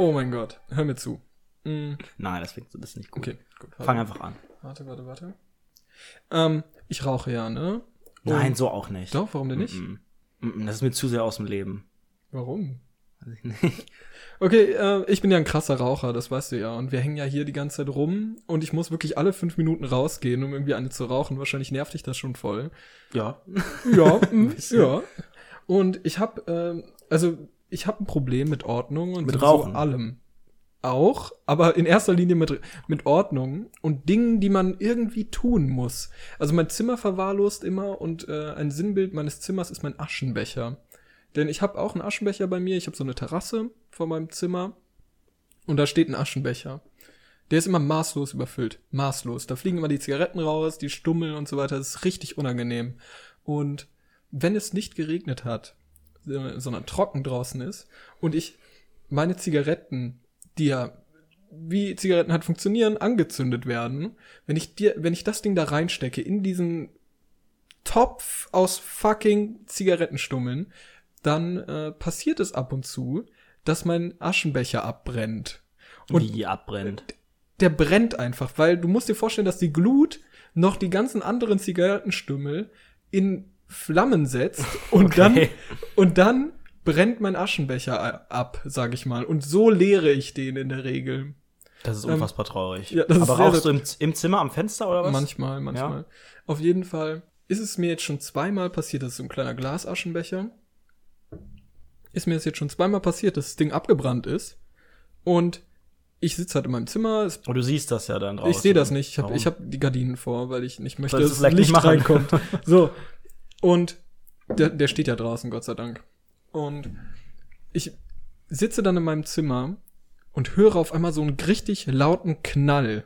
Oh mein Gott, hör mir zu. Mm, Nein, das findest du das ist nicht gut. okay, gut. Fang einfach an. Warte, warte, warte. Ähm, ich rauche ja, ne? Nein, so auch nicht. Doch, warum denn nicht? Mm -mm. Das ist mir zu sehr aus dem Leben. Warum? Weiß ich nicht. Okay, äh, ich bin ja ein krasser Raucher, das weißt du ja. Und wir hängen ja hier die ganze Zeit rum und ich muss wirklich alle fünf Minuten rausgehen, um irgendwie eine zu rauchen. Wahrscheinlich nervt dich das schon voll. Ja. Ja, mm, bisschen. ja. Und ich habe, ähm, also ich habe ein Problem mit Ordnung und Mit Rauchen? allem. Auch, aber in erster Linie mit, mit Ordnung und Dingen, die man irgendwie tun muss. Also mein Zimmer verwahrlost immer und äh, ein Sinnbild meines Zimmers ist mein Aschenbecher. Denn ich habe auch einen Aschenbecher bei mir. Ich habe so eine Terrasse vor meinem Zimmer und da steht ein Aschenbecher. Der ist immer maßlos überfüllt. Maßlos. Da fliegen immer die Zigaretten raus, die Stummeln und so weiter. Das ist richtig unangenehm. Und wenn es nicht geregnet hat, sondern trocken draußen ist und ich meine Zigaretten, die ja wie Zigaretten halt funktionieren, angezündet werden, wenn ich dir, wenn ich das Ding da reinstecke in diesen Topf aus fucking Zigarettenstummeln, dann äh, passiert es ab und zu, dass mein Aschenbecher abbrennt. Und Wie abbrennt. der brennt einfach, weil du musst dir vorstellen, dass die Glut noch die ganzen anderen Zigarettenstummel in Flammen setzt und Okay. dann und dann brennt mein Aschenbecher ab, sag ich mal. Und so leere ich den in der Regel. Das ist Ähm, unfassbar traurig. ja, das Aber rauchst du im, im Zimmer am Fenster oder was? Manchmal, manchmal. Auf jeden Fall ist es mir jetzt schon zweimal passiert, das ist so ein kleiner Glasaschenbecher. Ist mir das jetzt schon zweimal passiert, dass das Ding abgebrannt ist. Und ich sitze halt in meinem Zimmer, es Und du siehst das ja dann draußen. Ich sehe das nicht. Ich habe hab die Gardinen vor, weil ich nicht möchte, du dass vielleicht Licht nicht reinkommt. So. Und der, der steht ja draußen, Gott sei Dank. Und ich sitze dann in meinem Zimmer und höre auf einmal so einen richtig lauten Knall.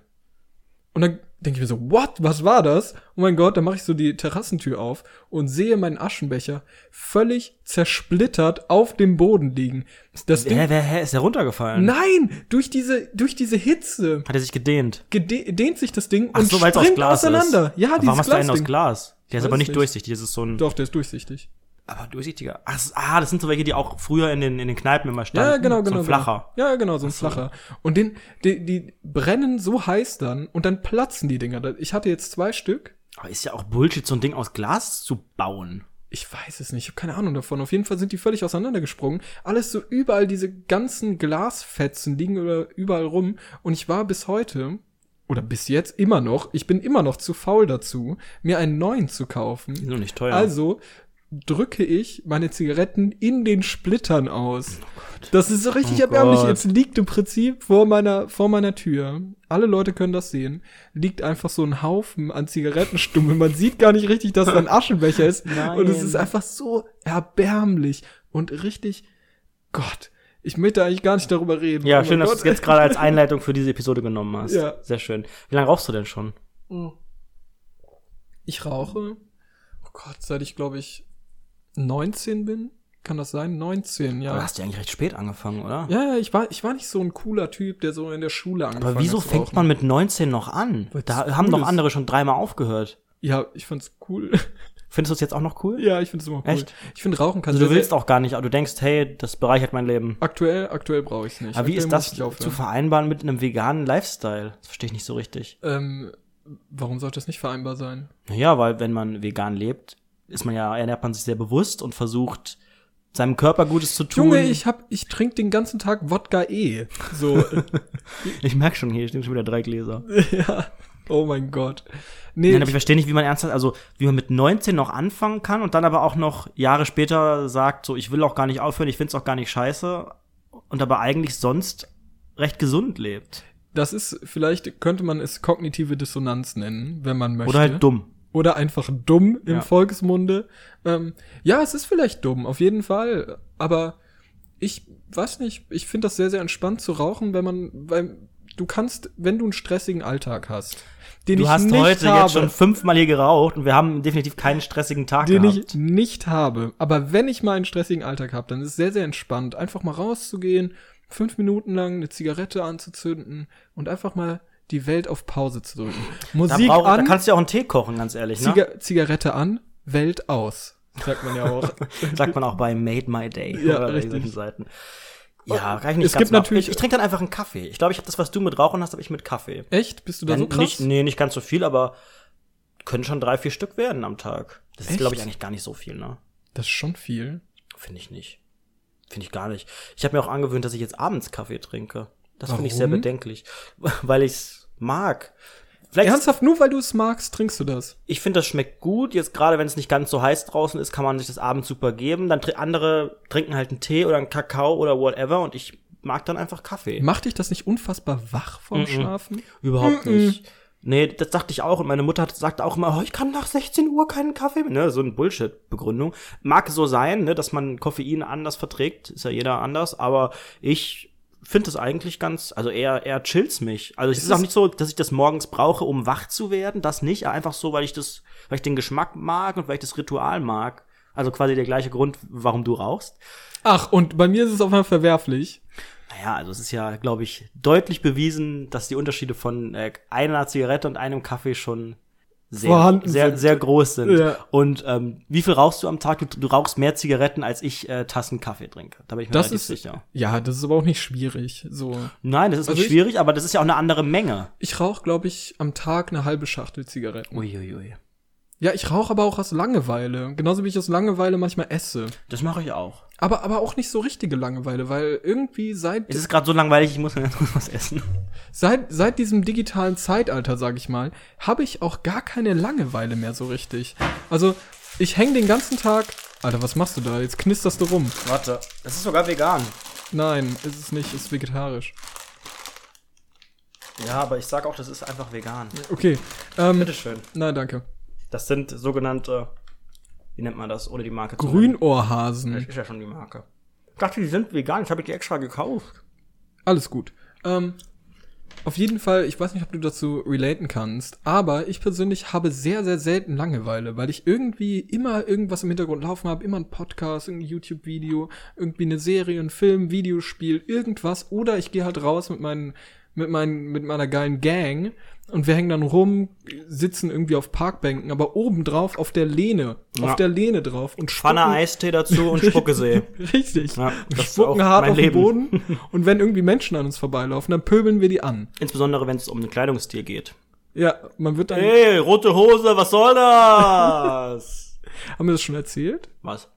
Und dann denke ich mir so, what? Was war das? Oh mein Gott, dann mache ich so die Terrassentür auf und sehe meinen Aschenbecher völlig zersplittert auf dem Boden liegen. Das Ding, Hä, wer, hä, ist der runtergefallen? nein, durch diese, durch diese Hitze Hat er sich gedehnt? gede- dehnt sich das Ding Ach und so, es aus springt Glas auseinander. ist. Ja, Aber dieses Warum hast du einen aus. Glas? Der ist aber nicht nicht. durchsichtig. Das ist so ein. Doch, der ist durchsichtig. Aber durchsichtiger. Ach, ah, das sind so welche, die auch früher in den, in den Kneipen immer standen. Ja, genau, genau. So ein flacher. Genau. Ja, genau, so ein flacher. Und den, die, die brennen so heiß dann und dann platzen die Dinger. Ich hatte jetzt zwei Stück. Aber ist ja auch Bullshit, so ein Ding aus Glas zu bauen. Ich weiß es nicht, ich habe keine Ahnung davon. Auf jeden Fall sind die völlig auseinandergesprungen. Alles so überall diese ganzen Glasfetzen liegen über, überall rum. Und ich war bis heute, oder bis jetzt immer noch, ich bin immer noch zu faul dazu, mir einen neuen zu kaufen. Doch nicht teuer. Also drücke ich meine Zigaretten in den Splittern aus. das ist so richtig Oh erbärmlich. Gott. Jetzt liegt im Prinzip vor meiner, vor meiner Tür. Alle Leute können das sehen. Liegt einfach so ein Haufen an Zigarettenstummel. Man sieht gar nicht richtig, dass da ein Aschenbecher ist. Nein. Und es ist einfach so erbärmlich und richtig, Gott. Ich möchte eigentlich gar nicht darüber reden. ja, Oh schön, dass du es jetzt gerade als Einleitung für diese Episode genommen hast. Ja. Sehr schön. Wie lange rauchst du denn schon? Ich rauche, oh Gott, seit ich glaube ich 19 bin. Kann das sein? 19, ja. Aber hast du ja eigentlich recht spät angefangen, oder? Ja, ja, ich war, ich war nicht so ein cooler Typ, der so in der Schule angefangen Aber wieso hat fängt man mit 19 noch an? Weil's Da haben cool doch ist. andere schon dreimal aufgehört. Ja, ich find's cool. Findest du es jetzt auch noch cool? ja, ich find's immer cool. Echt? Ich finde Rauchen kann Also du willst auch gar nicht, aber du denkst, hey, das bereichert mein Leben. aktuell, aktuell brauche ich's nicht. Aber wie aktuell ist muss das ich zu vereinbaren mit einem veganen Lifestyle? Das verstehe ich nicht so richtig. Ähm, warum sollte das nicht vereinbar sein? Naja, weil wenn man vegan lebt, ist man ja, ernährt man sich sehr bewusst und versucht, seinem Körper Gutes zu tun. Junge, ich hab, ich trinke den ganzen Tag Wodka E. So, ich merk schon, hier stehen schon wieder drei Gläser. ja. Oh mein Gott. Nee, Nein, aber ich verstehe nicht, wie man ernsthaft, also wie man mit 19 noch anfangen kann und dann aber auch noch Jahre später sagt, so ich will auch gar nicht aufhören, ich find's auch gar nicht scheiße und aber eigentlich sonst recht gesund lebt. das ist, vielleicht könnte man es kognitive Dissonanz nennen, wenn man möchte. Oder halt dumm. Oder einfach dumm im Ja. Volksmunde. Ähm, ja, es ist vielleicht dumm, auf jeden Fall. Aber ich weiß nicht, ich finde das sehr, sehr entspannt zu rauchen, wenn man, weil du kannst, wenn du einen stressigen Alltag hast, den Du ich hast nicht heute habe, jetzt schon fünfmal hier geraucht und wir haben definitiv keinen stressigen Tag den gehabt. ich nicht habe. Aber wenn ich mal einen stressigen Alltag habe, dann ist es sehr, sehr entspannt, einfach mal rauszugehen, fünf Minuten lang eine Zigarette anzuzünden und einfach mal die Welt auf Pause zu drücken. da, Musik brauch, da an, kannst du ja auch einen Tee kochen, ganz ehrlich. Ne? Ziga Zigarette an, Welt aus. Sagt man ja auch. Sagt man auch bei Made My Day Ja, oder bei richtig. solchen Seiten. Ja, kann ich nicht Es ganz gibt natürlich- Ich, ich trinke dann einfach einen Kaffee. Ich glaube, ich habe das, was du mit Rauchen hast, habe ich mit Kaffee. Echt? Bist du da Ja, so krass? Nicht, nee, nicht ganz so viel, aber können schon drei, vier Stück werden am Tag. Das ist, glaube ich, eigentlich gar nicht so viel, ne? Das ist schon viel. Finde ich nicht. Finde ich gar nicht. Ich habe mir auch angewöhnt, dass ich jetzt abends Kaffee trinke. Das finde ich sehr bedenklich, weil ich es mag. Vielleicht Ernsthaft, nur weil du es magst, trinkst du das. ich finde, das schmeckt gut. Jetzt gerade, wenn es nicht ganz so heiß draußen ist, kann man sich das abends super geben. Dann tr andere trinken halt einen Tee oder einen Kakao oder whatever und ich mag dann einfach Kaffee. Macht dich das nicht unfassbar wach vom Schlafen? Überhaupt nicht. Nee, das dachte ich auch. Und meine Mutter hat, sagt auch immer, oh, ich kann nach 16 Uhr keinen Kaffee mehr. Ne, so eine Bullshit-Begründung. Mag so sein, ne, dass man Koffein anders verträgt. Ist ja jeder anders. Aber ich finde es eigentlich ganz, also eher, eher chills mich. Also es ist auch nicht so, dass ich das morgens brauche, um wach zu werden. Das nicht. Einfach so, weil ich das, weil ich den Geschmack mag und weil ich das Ritual mag. Also quasi der gleiche Grund, warum du rauchst. Ach, und bei mir ist es auf einmal verwerflich. Naja, also es ist ja, glaube ich, deutlich bewiesen, dass die Unterschiede von äh, einer Zigarette und einem Kaffee schon sehr, Vorhanden sehr, sind. sehr groß sind. Ja. Und ähm, wie viel rauchst du am Tag? Du, du rauchst mehr Zigaretten, als ich äh, Tassen Kaffee trinke. Da bin ich mir Das ist, sicher. ja, das ist aber auch nicht schwierig. So, Nein, das ist Also nicht ich- schwierig, aber das ist ja auch eine andere Menge. ich rauche, glaube ich, am Tag eine halbe Schachtel Zigaretten. Uiuiui. Ja, ich rauche aber auch aus Langeweile. Genauso wie ich aus Langeweile manchmal esse. Das mache ich auch. Aber, aber auch nicht so richtige Langeweile, weil irgendwie seit, Es ist gerade so langweilig, ich muss was essen. seit, seit diesem digitalen Zeitalter, sag ich mal, habe ich auch gar keine Langeweile mehr so richtig. Also, ich hänge den ganzen Tag. Alter, was machst du da? Jetzt knisterst du rum. Warte, das ist sogar vegan. Nein, ist es nicht, ist vegetarisch. Ja, aber ich sag auch, das ist einfach vegan. Okay. Ähm, Bitteschön. nein, danke. Das sind sogenannte, wie nennt man das, ohne die Marke zu nennen? Grünohrhasen. Das ist ja schon die Marke. Ich dachte, die sind vegan. Ich habe die extra gekauft. Alles gut. Ähm, auf jeden Fall, ich weiß nicht, ob du dazu relaten kannst, aber ich persönlich habe sehr, sehr selten Langeweile, weil ich irgendwie immer irgendwas im Hintergrund laufen habe, immer ein Podcast, irgendein YouTube-Video, irgendwie eine Serie, ein Film, Videospiel, irgendwas, oder ich gehe halt raus mit meinen, mit meinen, mit meiner geilen Gang und wir hängen dann rum, sitzen irgendwie auf Parkbänken, aber obendrauf auf der Lehne, Ja. auf der Lehne drauf und Pfanne spucken- Eistee dazu und Spuckesee. Richtig. Ja, ist spucken hart auf den Leben. Boden und wenn irgendwie Menschen an uns vorbeilaufen, dann pöbeln wir die an. Insbesondere, wenn es um einen Kleidungsstil geht. Ja, man wird dann. Hey, rote Hose, was soll das? Haben wir das schon erzählt? was?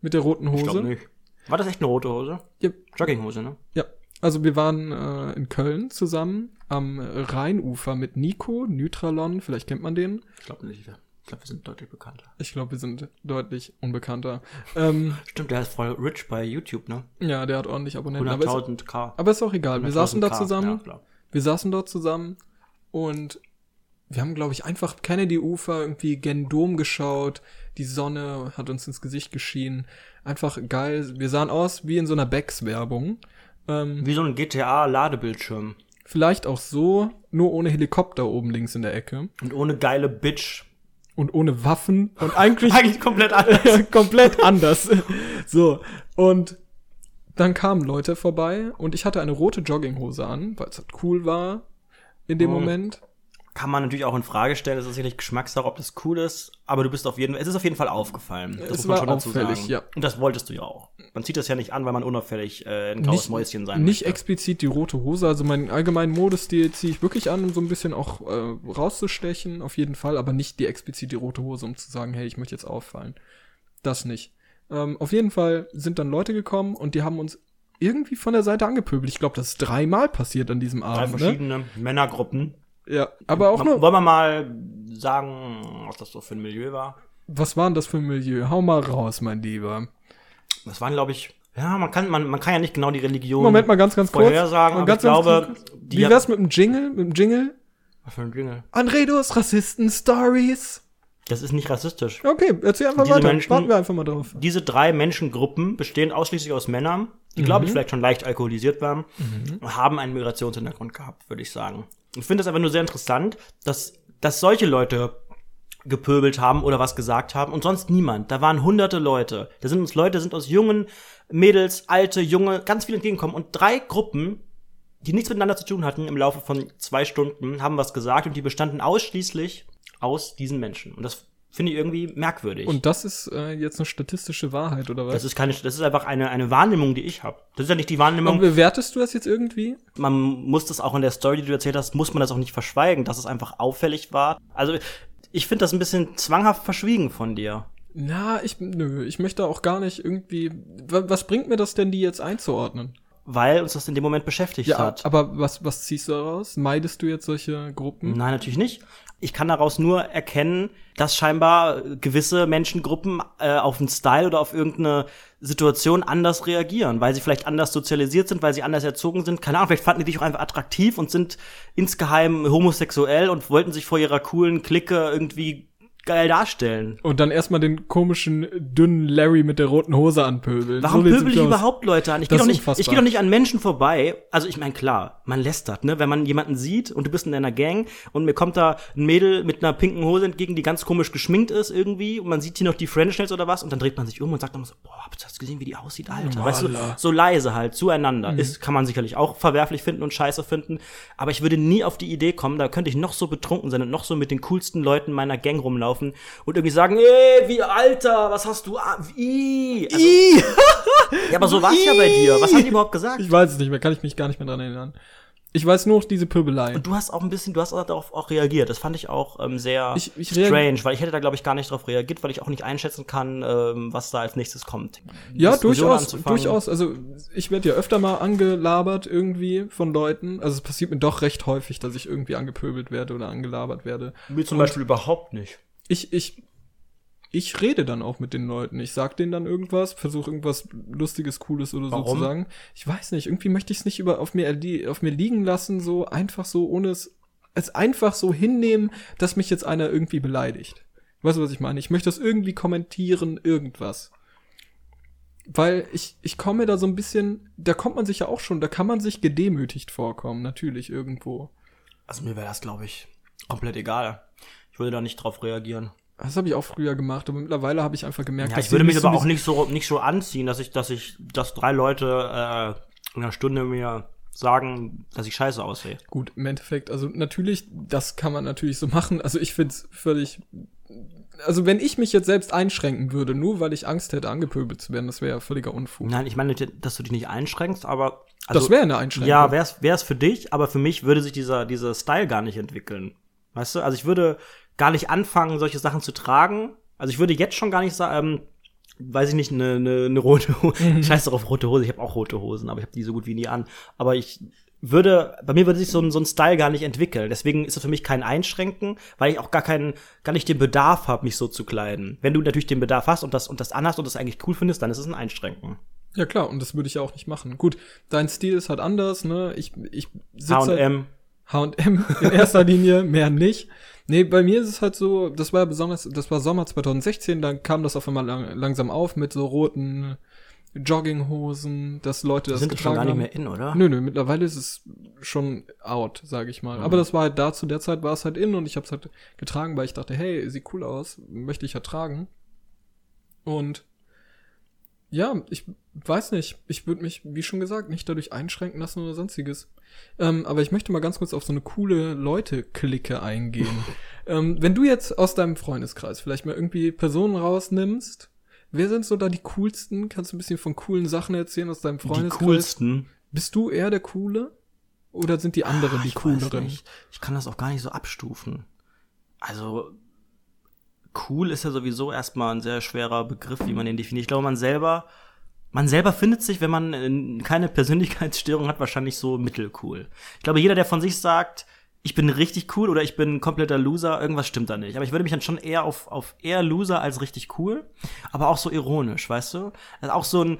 Mit der roten Ich glaube Hose? nicht. War das echt eine rote Hose? Ja, Jogginghose, ne? ja. Also wir waren äh, in Köln zusammen am Rheinufer mit Nico, Nutralon, vielleicht kennt man den. Ich glaube nicht. Ich glaube, wir sind deutlich bekannter. Ich glaube, wir sind deutlich unbekannter. Ähm, Stimmt, der ist voll rich bei YouTube, ne? ja, der hat ordentlich Abonnenten. Aber ist, 100.000 K. aber ist auch egal. Wir saßen da 100.000 K, zusammen. Ja. Wir saßen dort zusammen und wir haben, glaube ich, einfach Kennedy-Ufer irgendwie gen Dom geschaut. Die Sonne hat uns ins Gesicht geschienen. Einfach geil. Wir sahen aus wie in so einer Becks-Werbung. Ähm, Wie so ein GTA-Ladebildschirm. vielleicht auch so, nur ohne Helikopter oben links in der Ecke. Und ohne geile Bitch. Und ohne Waffen. Und eigentlich Eigentlich komplett anders. komplett anders. So. Und dann kamen Leute vorbei und ich hatte eine rote Jogginghose an, weil es halt cool war in dem Mhm. Moment. Kann man natürlich auch in Frage stellen, das ist sicherlich Geschmackssache, ob das cool ist, aber du bist auf jeden Fall, es ist auf jeden Fall aufgefallen. Das Es muss man war schon dazu sagen. ja. Und das wolltest du ja auch. Man zieht das ja nicht an, weil man unauffällig äh, ein graues Mäuschen sein Nicht möchte. explizit die rote Hose, also meinen allgemeinen Modestil ziehe ich wirklich an, um so ein bisschen auch äh, rauszustechen, auf jeden Fall, aber nicht die explizit die rote Hose, um zu sagen, hey, ich möchte jetzt auffallen. Das nicht. Ähm, auf jeden Fall sind dann Leute gekommen und die haben uns irgendwie von der Seite angepöbelt. Ich glaube, das ist dreimal passiert an diesem Drei Abend. Ne? verschiedene Männergruppen. Ja, aber auch nur. Wollen wir mal sagen, was das so für ein Milieu war? Was war denn das für ein Milieu? Hau mal raus, mein Lieber. Das waren, glaube ich, ja, man kann, man, man kann ja nicht genau die Religion Moment mal ganz, ganz kurz. Mal aber ich glaube, die Wie wär's mit dem Jingle? Mit dem Jingle? Was für ein Jingle? Anredos Rassisten Stories. Das ist nicht rassistisch. Okay, erzähl einfach Diese weiter. Menschen- Warten wir einfach mal drauf. Diese drei Menschengruppen bestehen ausschließlich aus Männern, die, glaube Mhm. ich, vielleicht schon leicht alkoholisiert waren, und haben einen Migrationshintergrund gehabt, würde ich sagen. Ich finde es einfach nur sehr interessant, dass, dass solche Leute gepöbelt haben oder was gesagt haben und sonst niemand. Da waren hunderte Leute. Da sind uns Leute, sind aus jungen Mädels, alte, junge, ganz viele entgegengekommen und drei Gruppen, die nichts miteinander zu tun hatten, im Laufe von zwei Stunden, haben was gesagt und die bestanden ausschließlich aus diesen Menschen. Und das finde ich irgendwie merkwürdig. Und das ist äh, jetzt eine statistische Wahrheit, oder was? das ist keine, das ist einfach eine, eine Wahrnehmung, die ich habe. Das ist ja nicht die Wahrnehmung, Und bewertest du das jetzt irgendwie? man muss das auch in der Story, die du erzählt hast, muss man das auch nicht verschweigen, dass es einfach auffällig war. Also ich finde das ein bisschen zwanghaft verschwiegen von dir. Na, ich, nö, ich möchte auch gar nicht irgendwie, wa- was bringt mir das denn, die jetzt einzuordnen? Weil uns das in dem Moment beschäftigt Ja, hat. aber was, was ziehst du daraus? Meidest du jetzt solche Gruppen? Nein, natürlich nicht. Ich kann daraus nur erkennen, dass scheinbar gewisse Menschengruppen äh, auf einen Style oder auf irgendeine Situation anders reagieren, weil sie vielleicht anders sozialisiert sind, weil sie anders erzogen sind. Keine Ahnung, vielleicht fanden die dich auch einfach attraktiv und sind insgeheim homosexuell und wollten sich vor ihrer coolen Clique irgendwie geil darstellen. Und dann erstmal den komischen, dünnen Larry mit der roten Hose anpöbeln. Warum So pöbel ich aus. überhaupt Leute an? Ich gehe doch nicht, ich gehe doch nicht an Menschen vorbei. Also ich meine klar, man lästert, ne? Wenn man jemanden sieht und du bist in deiner Gang und mir kommt da ein Mädel mit einer pinken Hose entgegen, die ganz komisch geschminkt ist irgendwie und man sieht hier noch die French oder was und dann dreht man sich um und sagt dann so, boah, habt ihr das gesehen, wie die aussieht, Alter? Weißt du, so leise halt zueinander. Mhm. Ist kann man sicherlich auch verwerflich finden und scheiße finden, aber ich würde nie auf die Idee kommen, da könnte ich noch so betrunken sein und noch so mit den coolsten Leuten meiner Gang rumlaufen und irgendwie sagen, ey, wie Alter, was hast du? Wie? Also, ja, aber so war's ja bei dir. Was haben die überhaupt gesagt? Ich weiß es nicht mehr, kann ich mich gar nicht mehr dran erinnern. Ich weiß nur noch diese Pöbelei. Und du hast auch ein bisschen, du hast auch darauf auch reagiert. Das fand ich auch ähm, sehr Ich- ich strange, weil ich hätte da, glaube ich, gar nicht drauf reagiert, weil ich auch nicht einschätzen kann, ähm, was da als nächstes kommt. Ja, Diskussion durchaus, anzufangen. durchaus. Also ich werde ja öfter mal angelabert irgendwie von Leuten. Also es passiert mir doch recht häufig, dass ich irgendwie angepöbelt werde oder angelabert werde. Mir zum Beispiel überhaupt nicht. Ich, ich, ich rede dann auch mit den Leuten. Ich sag denen dann irgendwas, versuche irgendwas Lustiges, Cooles oder so Warum? zu sagen. Ich weiß nicht, irgendwie möchte ich es nicht über auf mir, auf mir liegen lassen, so einfach so, ohne es, es einfach so hinnehmen, dass mich jetzt einer irgendwie beleidigt. Weißt du, was ich meine? Ich möchte das irgendwie kommentieren, irgendwas. Weil ich, ich komme da so ein bisschen, da kommt man sich ja auch schon, da kann man sich gedemütigt vorkommen, natürlich irgendwo. Also mir wäre das, glaube ich, komplett egal. Ich würde da nicht drauf reagieren. Das habe ich auch früher gemacht, aber mittlerweile habe ich einfach gemerkt, Ja, dass ich würde mich aber auch nicht so nicht so anziehen, dass ich, dass ich, dass drei Leute äh, in einer Stunde mir sagen, dass ich scheiße aussehe. Gut, im Endeffekt, also natürlich, das kann man natürlich so machen. Also ich find's völlig. Also wenn ich mich jetzt selbst einschränken würde, nur weil ich Angst hätte, angepöbelt zu werden, das wäre ja völliger Unfug. Nein, ich meine, dass du dich nicht einschränkst, aber also, das wäre eine Einschränkung. Ja, wär's, wär's für dich, aber für mich würde sich dieser, dieser Style gar nicht entwickeln. Weißt du? Also ich würde gar nicht anfangen, solche Sachen zu tragen. Also ich würde jetzt schon gar nicht sagen, ähm, weiß ich nicht, eine, eine, eine rote Hose. Mhm. Scheiß doch auf rote Hose. Ich habe auch rote Hosen, aber ich habe die so gut wie nie an. Aber ich würde, bei mir würde sich so ein, so ein Style gar nicht entwickeln. Deswegen ist es für mich kein Einschränken, weil ich auch gar keinen, gar nicht den Bedarf habe, mich so zu kleiden. Wenn du natürlich den Bedarf hast und das und das anhast und das eigentlich cool findest, dann ist es ein Einschränken. Ja klar, und das würde ich ja auch nicht machen. Gut, dein Stil ist halt anders, ne? Ich, ich sitze halt, H&M. In erster Linie, mehr nicht. Nee, bei mir ist es halt so, das war ja besonders, das war Sommer 2016, dann kam das auf einmal lang, langsam auf mit so roten Jogginghosen, dass Leute das Sind das schon getragen gar nicht haben. mehr in, oder? Nö, nö, mittlerweile ist es schon out, sage ich mal. Aber das war halt da, zu der Zeit war es halt in und ich habe es halt getragen, weil ich dachte, hey, sieht cool aus, möchte ich ja tragen. Und ja, ich weiß nicht, ich würde mich, wie schon gesagt, nicht dadurch einschränken lassen oder sonstiges. Ähm, aber ich möchte mal ganz kurz auf so eine coole Leute-Clique eingehen. ähm, wenn du jetzt aus deinem Freundeskreis vielleicht mal irgendwie Personen rausnimmst, wer sind so da die coolsten? Kannst du ein bisschen von coolen Sachen erzählen aus deinem Die Freundeskreis? coolsten. Bist du eher der Coole? Oder sind die anderen Ah, die cooleren? Ich kann das auch gar nicht so abstufen. Also, cool ist ja sowieso erstmal ein sehr schwerer Begriff, wie man den definiert. Ich glaube, man selber, man selber findet sich, wenn man äh, keine Persönlichkeitsstörung hat, wahrscheinlich so mittelcool. Ich glaube, jeder, der von sich sagt, ich bin richtig cool oder ich bin ein kompletter Loser, irgendwas stimmt da nicht. Aber ich würde mich dann schon eher auf, auf eher Loser als richtig cool, aber auch so ironisch, weißt du? Also auch so ein,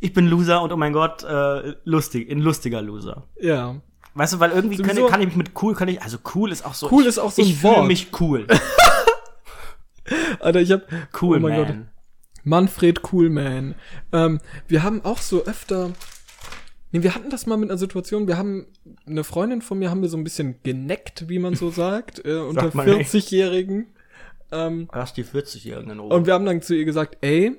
ich bin Loser und oh mein Gott, äh, lustig, ein lustiger Loser. Ja. Weißt du, weil irgendwie kann, kann ich mich mit cool, kann ich, also cool ist auch so. Cool ich, ist auch so ein Ich fühle mich cool. Alter, ich hab. Cool, oh mein man. Gott. Manfred Coolman. Ähm, wir haben auch so öfter. Nee, wir hatten das mal mit einer Situation, wir haben eine Freundin von mir haben wir so ein bisschen geneckt, wie man so sagt, äh, unter nicht. 40-Jährigen. Ähm, Lass die 40-Jährigen in Ruhe. und wir haben dann zu ihr gesagt, ey,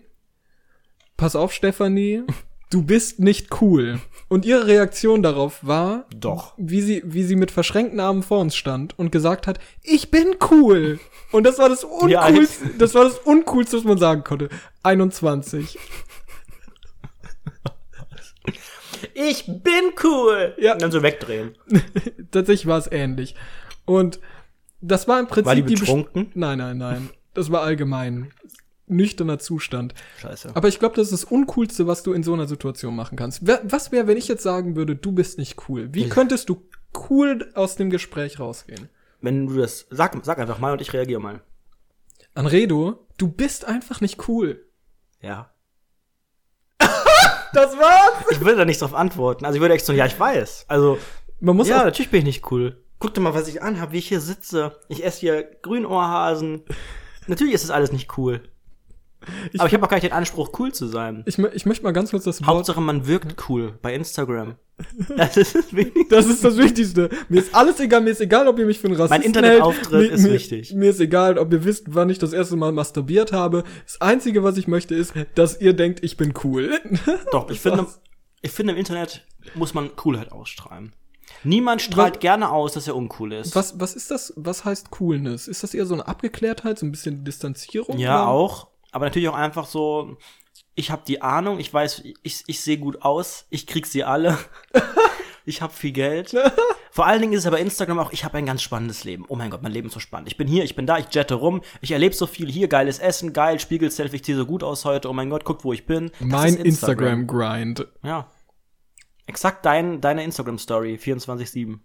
pass auf, Stefanie, du bist nicht cool. Und ihre Reaktion darauf war, Doch. wie sie, wie sie mit verschränkten Armen vor uns stand und gesagt hat, ich bin cool. Und das war das Uncoolste, das war das Uncoolste, was man sagen konnte. 21. Ich bin cool! Ja. Und dann so wegdrehen. Tatsächlich war es ähnlich. Und das war im Prinzip War die betrunken? Nein, nein, nein. Das war allgemein. Nüchterner Zustand. Scheiße. Aber ich glaube, das ist das Uncoolste, was du in so einer Situation machen kannst. Was wäre, wenn ich jetzt sagen würde, du bist nicht cool? Wie könntest du cool aus dem Gespräch rausgehen? Wenn du das, sag, sag einfach mal und ich reagiere mal. Anredo, du bist einfach nicht cool. Ja. Das war's! Ich würde da nicht drauf antworten. Also ich würde echt so, ja, ich weiß. Also, Man muss ja, auch, natürlich bin ich nicht cool. Guck dir mal, was ich anhab, wie ich hier sitze. Ich esse hier Grünohrhasen. natürlich ist das alles nicht cool. Aber ich habe auch gar nicht den Anspruch, cool zu sein. ich, ich möchte mal ganz kurz das Wort. Hauptsache, man wirkt cool bei Instagram. Das ist das Wichtigste. Das ist das Wichtigste. Mir ist alles egal, mir ist egal, ob ihr mich für einen Rassisten Mein Internetauftritt hält. ist mir, wichtig. Mir ist egal, ob ihr wisst, wann ich das erste Mal masturbiert habe. Das Einzige, was ich möchte, ist, dass ihr denkt, ich bin cool. Doch, ich finde, ich finde, im Internet muss man Coolheit ausstrahlen. Niemand strahlt gerne aus, dass er uncool ist. Was, was ist das? Was heißt Coolness? Ist das eher so eine Abgeklärtheit, so ein bisschen Distanzierung? Ja, oder? auch. Aber natürlich auch einfach so, ich habe die Ahnung, ich weiß, ich, ich sehe gut aus, ich krieg sie alle. ich habe viel Geld. Vor allen Dingen ist es aber Instagram auch, ich habe ein ganz spannendes Leben. Oh mein Gott, mein Leben ist so spannend. Ich bin hier, ich bin da, ich jette rum, ich erlebe so viel hier, geiles Essen, geil, Spiegel-Selfie, ich sehe so gut aus heute. Oh mein Gott, guck, wo ich bin. Das Mein Instagram-Grind. Ja. Exakt dein, deine Instagram-Story, 24-7.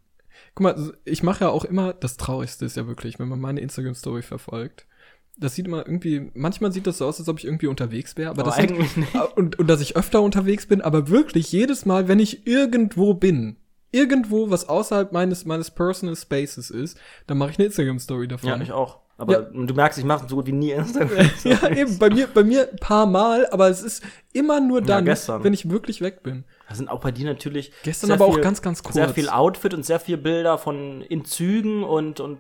Guck mal, ich mache ja auch immer, das Traurigste ist ja wirklich, wenn man meine Instagram-Story verfolgt. Das sieht immer irgendwie, manchmal sieht das so aus, als ob ich irgendwie unterwegs wäre, aber, Aber das sind, eigentlich nicht. und, und dass ich öfter unterwegs bin, aber wirklich jedes Mal, wenn ich irgendwo bin, irgendwo, was außerhalb meines, meines Personal Spaces ist, dann mache ich eine Instagram-Story davon. Ja, ich auch. Aber Ja. du merkst, ich mache so gut wie nie Instagram. ja, eben, bei mir, bei mir ein paar Mal, aber es ist immer nur dann, gestern. wenn ich wirklich weg bin. Da sind auch bei dir natürlich Gestern aber auch viel- ganz, ganz kurz. Sehr viel Outfit und sehr viel Bilder von in Zügen und und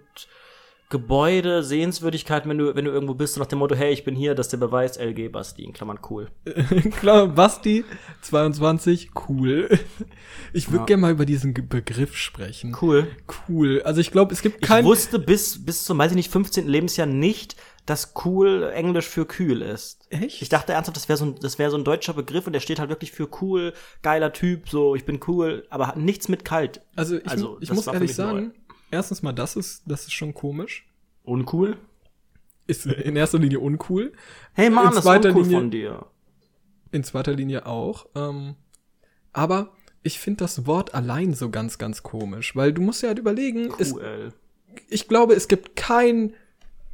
Gebäude, Sehenswürdigkeiten, wenn du wenn du irgendwo bist, so nach dem Motto, hey, ich bin hier, das ist der Beweis, LG Basti, in Klammern cool. Klar, Basti, 22, cool. Ich würde Ja. gerne mal über diesen Begriff sprechen. Cool. Cool. Also ich glaube, es gibt Ich kein. wusste bis bis zum, weiß ich nicht, 15. Lebensjahr nicht, dass cool Englisch für kühl ist. Echt? Ich dachte ernsthaft, das wäre so ein das wäre so ein deutscher Begriff und der steht halt wirklich für cool, geiler Typ, so ich bin cool, aber hat nichts mit kalt. also ich, also, ich muss ehrlich sagen, erstens mal, das ist, das ist schon komisch. Uncool? Ist in erster Linie uncool. Hey Mann, In das ist uncool Linie- von dir. In zweiter Linie auch. Ähm, aber ich finde das Wort allein so ganz, ganz komisch, weil du musst ja halt überlegen, es, Cool. ich glaube, es gibt kein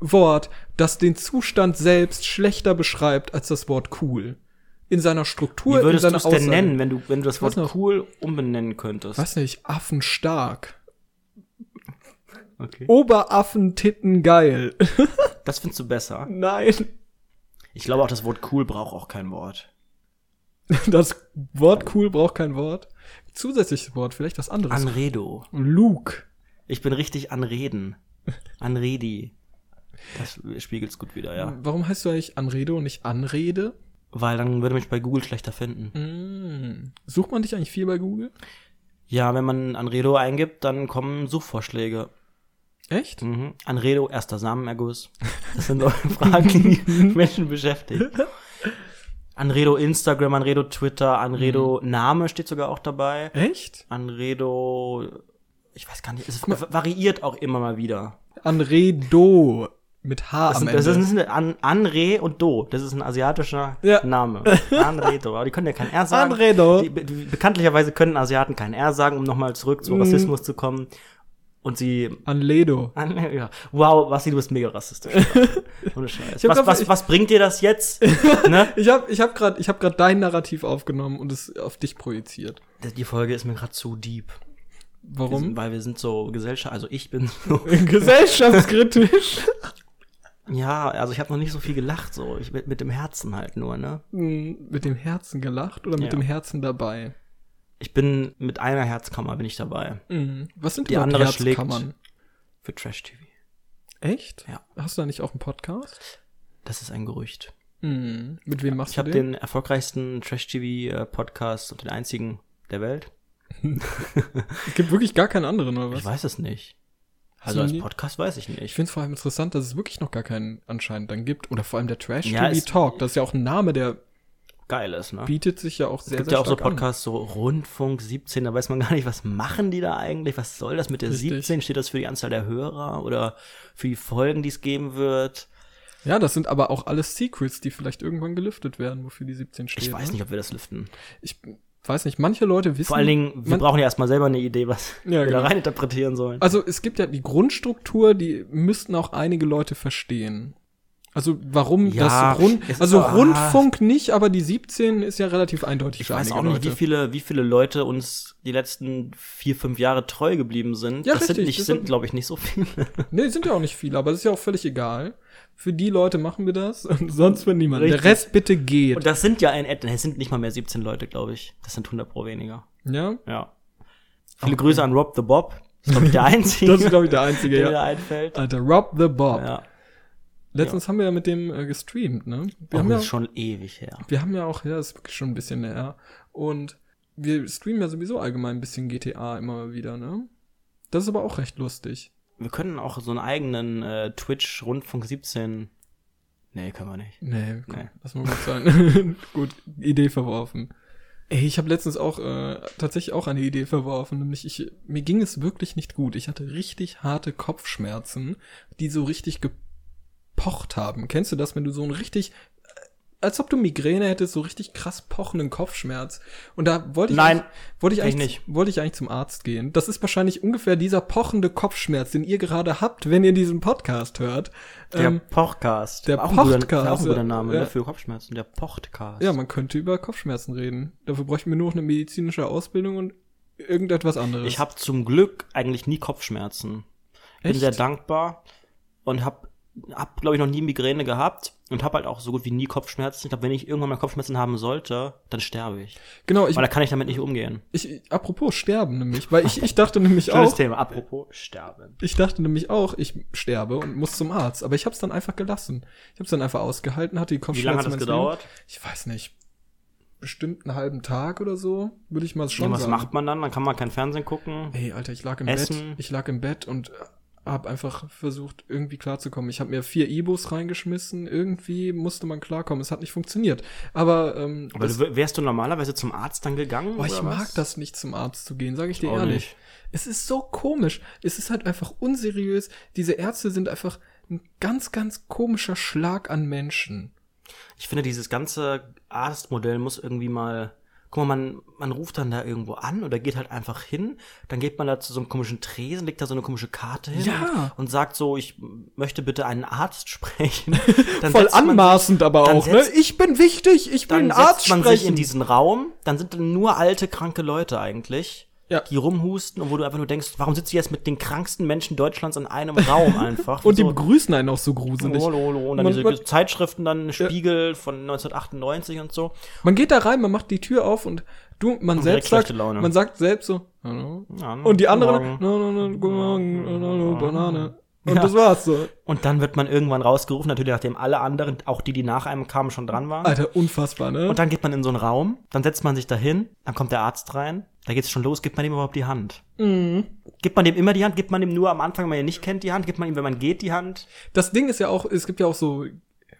Wort, das den Zustand selbst schlechter beschreibt als das Wort cool. In seiner Struktur, Wie würdest in du seiner es denn nennen, wenn du, wenn du das Wort cool umbenennen könntest? Weiß nicht, affenstark. Okay. Oberaffentitten geil. Das findest du besser. Nein. Ich glaube auch, das Wort cool braucht auch kein Wort. Das Wort cool braucht kein Wort. Zusätzliches Wort, vielleicht was anderes. Anredo. Luke. Ich bin richtig anreden. Anredi. Das spiegelt's gut wieder, ja. Warum heißt du eigentlich Anredo und nicht Anrede? Weil dann würde mich bei Google schlechter finden. Mm. Sucht man dich eigentlich viel bei Google? Ja, wenn man Anredo eingibt, dann kommen Suchvorschläge. Echt? Mhm. Anredo, erster Samenerguss. Das sind neue Fragen, die Menschen beschäftigen. Anredo Instagram, Anredo Twitter, Anredo Name steht sogar auch dabei. Echt? Anredo, ich weiß gar nicht, es variiert auch immer mal wieder. Anredo. Mit H Das, am das Ende. ist ein An, Anre und Do. Das ist ein asiatischer Ja. Name. Anredo. Aber die können ja kein R sagen. Anredo. Die, be- bekanntlicherweise können Asiaten kein R sagen, um nochmal zurück Mhm. zu Rassismus zu kommen. Und sie Anledo. An, ja. Wow, Basti, du bist mega rassistisch. Ohne Scheiß. Was, grad- was, was bringt dir das jetzt? ne? Ich hab, ich hab grad, ich hab dein Narrativ aufgenommen und es auf dich projiziert. Die Folge ist mir gerade zu deep. Wir Warum? sind, weil wir sind so Gesellschaft, also ich bin so. Gesellschaftskritisch. ja, also ich habe noch nicht so viel gelacht, so. Ich mit, mit dem Herzen halt nur, ne? Hm, mit dem Herzen gelacht oder mit Ja. dem Herzen dabei? Ich bin mit einer Herzkammer bin ich dabei. Mhm. Was sind Die überhaupt andere schlägt. Herzkammern? Für Trash TV. Echt? Ja. Hast du da nicht auch einen Podcast? Das ist ein Gerücht. Mhm. Mit wem machst Ich du habe den? den erfolgreichsten Trash-TV-Podcast und den einzigen der Welt. Es gibt wirklich gar keinen anderen, oder was? Ich weiß es nicht. Also als Podcast weiß ich Ich nicht. finde es vor allem interessant, dass es wirklich noch gar keinen anscheinend dann gibt. Oder vor allem der Trash Ja, TV es- Talk. Das ist ja auch ein Name, der Geil ist, ne? bietet sich ja auch Es sehr, gibt sehr ja auch so stark an. Podcasts, so Rundfunk 17, da weiß man gar nicht, was machen die da eigentlich? Was soll das mit der Richtig. 17? Steht das für die Anzahl der Hörer oder für die Folgen, die es geben wird? Ja, das sind aber auch alles Secrets, die vielleicht irgendwann gelüftet werden, wofür die 17 steht. Ich weiß ne? nicht, ob wir das lüften. Ich weiß nicht. Manche Leute wissen. Vor allen Dingen, wir brauchen ja erstmal selber eine Idee, was Ja, wir genau. da rein interpretieren sollen. Also es gibt ja die Grundstruktur, die müssten auch einige Leute verstehen. Also warum Ja, das Rund, also so, ah. Rundfunk nicht, aber die 17 ist ja relativ eindeutig Ich weiß auch nicht, Leute. wie viele, wie viele Leute uns die letzten vier, fünf Jahre treu geblieben sind. Ja, das sind richtig, nicht, das sind, sind- glaube ich, nicht so viele. Nee, sind ja auch nicht viele, aber das ist ja auch völlig egal. Für die Leute machen wir das und sonst für niemanden. Richtig. Der Rest bitte geht. Und das sind ja ein, es sind nicht mal mehr 17 Leute, glaube ich. Das sind 100 pro weniger. ja, Ja. Viele Grüße an Rob the Bob. Das ist, glaube ich, der einzige, das ist glaube ich der einzige, der ja. einfällt. Alter, Rob the Bob. Ja. Letztens haben wir ja mit dem äh, gestreamt, ne? Wir Oh, haben das ja, ist schon ewig her. wir haben ja auch, ja, das ist wirklich schon ein bisschen her. Und wir streamen ja sowieso allgemein ein bisschen GTA immer wieder, ne? Das ist aber auch recht lustig. Wir können auch so einen eigenen äh, Twitch Rundfunk 17. Nee, können wir nicht. Nee, komm, Nee. lass mal gut sein. gut, Idee verworfen. Ey, ich habe letztens auch äh, tatsächlich auch eine Idee verworfen, nämlich ich mir ging es wirklich nicht gut. Ich hatte richtig harte Kopfschmerzen, die so richtig gepocht haben. Kennst du das, wenn du so ein richtig äh, als ob du Migräne hättest, so richtig krass pochenden Kopfschmerz. Und da wollte ich Nein, eigentlich- wollte ich eigentlich wollte ich eigentlich zum Arzt gehen. Das ist wahrscheinlich ungefähr dieser pochende Kopfschmerz, den ihr gerade habt, wenn ihr diesen Podcast hört. Der Ähm, Pochcast. der auch ein guter, Pochtcast, Auch ein guter. Name Ja. ne, für Kopfschmerzen. Der Pochtcast. Ja, man könnte über Kopfschmerzen reden. Dafür bräuchten wir nur noch eine medizinische Ausbildung und irgendetwas anderes. Ich habe zum Glück eigentlich nie Kopfschmerzen. Ich bin sehr dankbar und habe hab, glaube ich, noch nie Migräne gehabt und habe halt auch so gut wie nie Kopfschmerzen. Ich glaube, wenn ich irgendwann mal Kopfschmerzen haben sollte, dann sterbe ich. genau, ich, Weil da kann ich damit nicht umgehen. ich, apropos sterben nämlich, weil ich, ich dachte nämlich Schönes auch, Thema. Apropos sterben. ich dachte nämlich auch, ich sterbe und muss zum Arzt, aber ich habe es dann einfach gelassen. Ich habe es dann einfach ausgehalten, hatte die Wie Kopfschmerzen. lange hat das gedauert? Lebens. Ich weiß nicht. Bestimmt einen halben Tag oder so, würde ich mal schon Ja, was sagen. macht man dann? Dann kann man kein Fernsehen gucken. Ey, Alter, ich lag im Essen. Bett. Ich lag im Bett und habe einfach versucht, irgendwie klarzukommen. Ich habe mir vier E-Bus reingeschmissen. Irgendwie musste man klarkommen. Es hat nicht funktioniert. Aber, ähm, Aber du, wärst du normalerweise zum Arzt dann gegangen? oh, ich mag was? das nicht, zum Arzt zu gehen, sage ich dir auch ehrlich. nicht. Es ist so komisch. Es ist halt einfach unseriös. Diese Ärzte sind einfach ein ganz, ganz komischer Schlag an Menschen. Ich finde, dieses ganze Arztmodell muss irgendwie mal. Guck mal, man, man ruft dann da irgendwo an oder geht halt einfach hin, dann geht man da zu so einem komischen Tresen, legt da so eine komische Karte hin Ja. und, und sagt so, ich möchte bitte einen Arzt sprechen. Dann Voll setzt man anmaßend aber dann auch, ne? setzt- Ich bin wichtig, ich will Dann einen Arzt setzt man sprechen. sich in diesen Raum, dann sind dann nur alte, kranke Leute eigentlich, Ja. die rumhusten und wo du einfach nur denkst, warum sitzt du jetzt mit den kranksten Menschen Deutschlands in einem Raum einfach? und die so, begrüßen einen auch so gruselig. Hallo, hallo. Und dann Man- diese man- Zeitschriften, dann Spiegel von 1998 und so. Man geht da rein, man macht die Tür auf und du, man selbst direkt sagt, man sagt selbst so, hallo. Ja, Und die anderen, no, no, no, guten Morgen, hallo, Banane. Und Ja. das war's so. Und dann wird man irgendwann rausgerufen, natürlich nachdem alle anderen, auch die, die nach einem kamen, schon dran waren. Alter, unfassbar, ne? Und dann geht man in so einen Raum, dann setzt man sich dahin, dann kommt der Arzt rein, da geht's schon los, gibt man ihm überhaupt die Hand. Mhm. Gibt man dem immer die Hand, gibt man ihm nur am Anfang, wenn man ihn nicht kennt, die Hand, gibt man ihm, wenn man geht, die Hand. das Ding ist ja auch, es gibt ja auch so,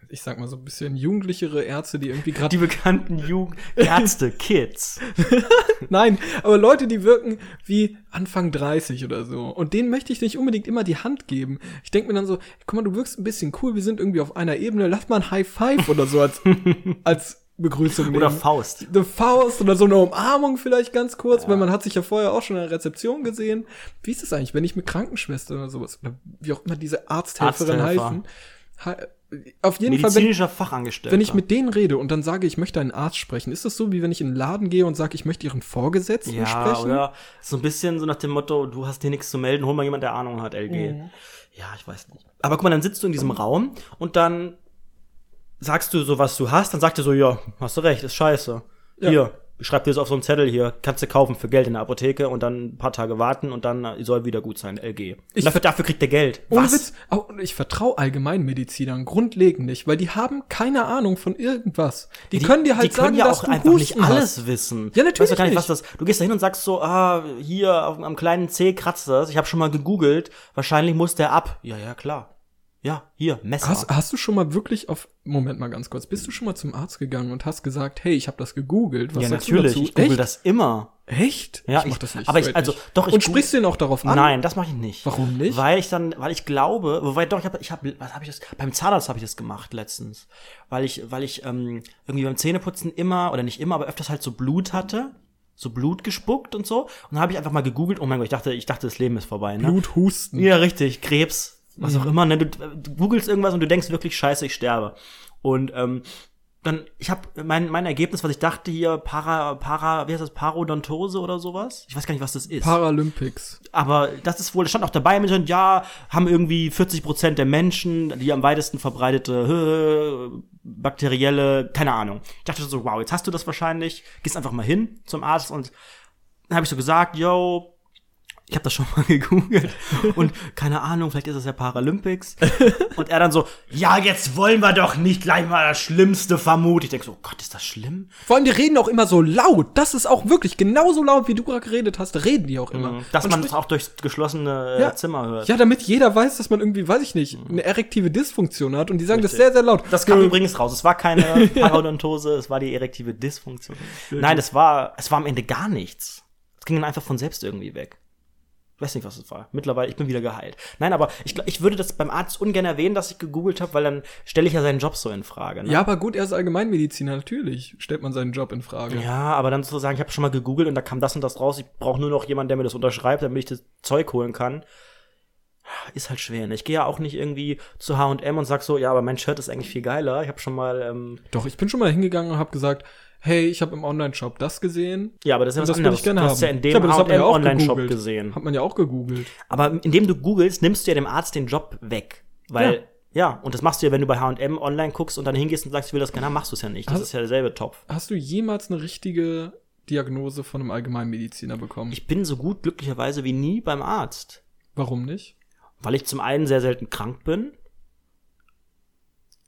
ich sag mal so ein bisschen jugendlichere Ärzte, die irgendwie gerade Die bekannten Jugend Ärzte, Kids. Nein, aber Leute, die wirken wie Anfang 30 oder so. Und denen möchte ich nicht unbedingt immer die Hand geben. Ich denke mir dann so, guck mal, du wirkst ein bisschen cool, wir sind irgendwie auf einer Ebene, lass mal ein High Five oder so als, als Begrüßung Oder nehmen. Faust. eine Faust oder so eine Umarmung vielleicht ganz kurz, weil man hat sich ja vorher auch schon in der Rezeption gesehen. Wie ist es eigentlich, wenn ich mit Krankenschwestern oder sowas, oder wie auch immer diese Arzthelferin Arzthelfer. heißen, he- auf jeden Fall, wenn, Medizinischer Fachangestellter. wenn ich mit denen rede und dann sage, ich möchte einen Arzt sprechen, ist das so, wie wenn ich in den Laden gehe und sage, ich möchte ihren Vorgesetzten ja, sprechen? oder so ein bisschen so nach dem Motto, du hast hier nichts zu melden, hol mal jemand, der Ahnung hat, LG. Mhm. Ja, ich weiß nicht. Aber guck mal, dann sitzt du in diesem Raum und dann sagst du so, was du hast, dann sagt er so, ja, hast du recht, ist scheiße. Ja. Hier, schreib dir das auf so einen Zettel hier, kannst du kaufen für Geld in der Apotheke und dann ein paar Tage warten und dann soll wieder gut sein, LG. Ich- dafür, dafür kriegt der Geld. Ohne Witz. Und ich vertraue Allgemeinmedizinern grundlegend nicht, weil die haben keine Ahnung von irgendwas. Die, können dir halt die können sagen, ja dass auch du einfach nicht Husten alles hast. wissen. Ja, natürlich Weißt du gar nicht, was nicht. das. Du gehst da hin und sagst so, ah, hier auf, am kleinen C kratzt das. Ich habe schon mal gegoogelt. Wahrscheinlich muss der ab. Ja, ja, klar. Ja, hier Messer. Hast, hast du schon mal wirklich auf Moment mal ganz kurz, bist du schon mal zum Arzt gegangen und hast gesagt, hey, ich habe das gegoogelt? Was ja, sagst natürlich. du dazu? Ich google Echt? das immer. Echt? Ja, ich mach ich- das nicht. aber ich- also, doch, ich Und sprichst du ihn auch darauf an? Nein, das mache ich nicht. Warum nicht? Weil ich dann, weil ich glaube, wobei doch, ich habe, ich hab, was habe ich das? Beim Zahnarzt habe ich das gemacht letztens, weil ich, weil ich ähm, irgendwie beim Zähneputzen immer oder nicht immer, aber öfters halt so Blut hatte, so Blut gespuckt und so. Und dann habe ich einfach mal gegoogelt. Oh mein Gott, ich dachte, ich dachte, das Leben ist vorbei. Ne? Blut, Husten. Ja, richtig. Krebs, was Mhm. auch immer. Ne? Du, du googelst irgendwas und du denkst wirklich, scheiße, ich sterbe. Und ähm, dann, ich habe mein, mein Ergebnis, was ich dachte hier, Para, Para, wie heißt das, Parodontose oder sowas? Ich weiß gar nicht, was das ist. Paralympics. Aber das ist wohl, das stand auch dabei, mit drin, ja, haben irgendwie 40 Prozent der Menschen die am weitesten verbreitete äh, bakterielle, keine Ahnung. Ich dachte so, wow, jetzt hast du das wahrscheinlich, gehst einfach mal hin zum Arzt und dann habe ich so gesagt, yo, ich habe das schon mal gegoogelt und keine Ahnung, vielleicht ist es ja Paralympics. Und er dann so, ja, jetzt wollen wir doch nicht gleich mal das Schlimmste vermuten. Ich denk so, oh Gott, ist das schlimm? Vor allem, die reden auch immer so laut. Das ist auch wirklich genauso laut, wie du gerade geredet hast. Reden die auch immer. Dass Und man es auch durchs geschlossene äh, Ja. Zimmer hört. Ja, damit jeder weiß, dass man irgendwie, weiß ich nicht, eine erektive Dysfunktion hat. Und die sagen das sehr, sehr laut. Das kam übrigens raus. Es war keine Parodontose, es war die erektive Dysfunktion. Nein, es war, es war am Ende gar nichts. Es ging dann einfach von selbst irgendwie weg. Ich weiß nicht, was es war. Mittlerweile, ich bin wieder geheilt. Nein, aber ich, ich würde das beim Arzt ungern erwähnen, dass ich gegoogelt habe, weil dann stelle ich ja seinen Job so in Frage. Ne? Ja, aber gut, er ist Allgemeinmediziner, natürlich stellt man seinen Job in Frage. Ja, aber dann zu sagen, ich habe schon mal gegoogelt und da kam das und das raus, ich brauche nur noch jemanden, der mir das unterschreibt, damit ich das Zeug holen kann. Ist halt schwer. Ne? Ich gehe ja auch nicht irgendwie zu H&M und sag so, ja, aber mein Shirt ist eigentlich viel geiler. Ich habe schon mal, ähm, Doch, ich bin schon mal hingegangen und habe gesagt, hey, ich habe im Online-Shop das gesehen. ja, aber das ist ja was das anderes. ich gerne du haben. hast ja in Ja, dem ja H&M auch Online-Shop gesehen. Hat man ja auch gegoogelt. Aber indem du googelst, nimmst du ja dem Arzt den Job weg. Weil, ja, und das machst du ja, wenn du bei H&M online guckst und dann hingehst und sagst, ich will das gerne haben, machst du es ja nicht. Das Also- ist ja derselbe Topf. Hast du jemals eine richtige Diagnose von einem Allgemeinmediziner bekommen? Ich bin so gut glücklicherweise wie nie beim Arzt. Warum nicht? Weil ich zum einen sehr selten krank bin.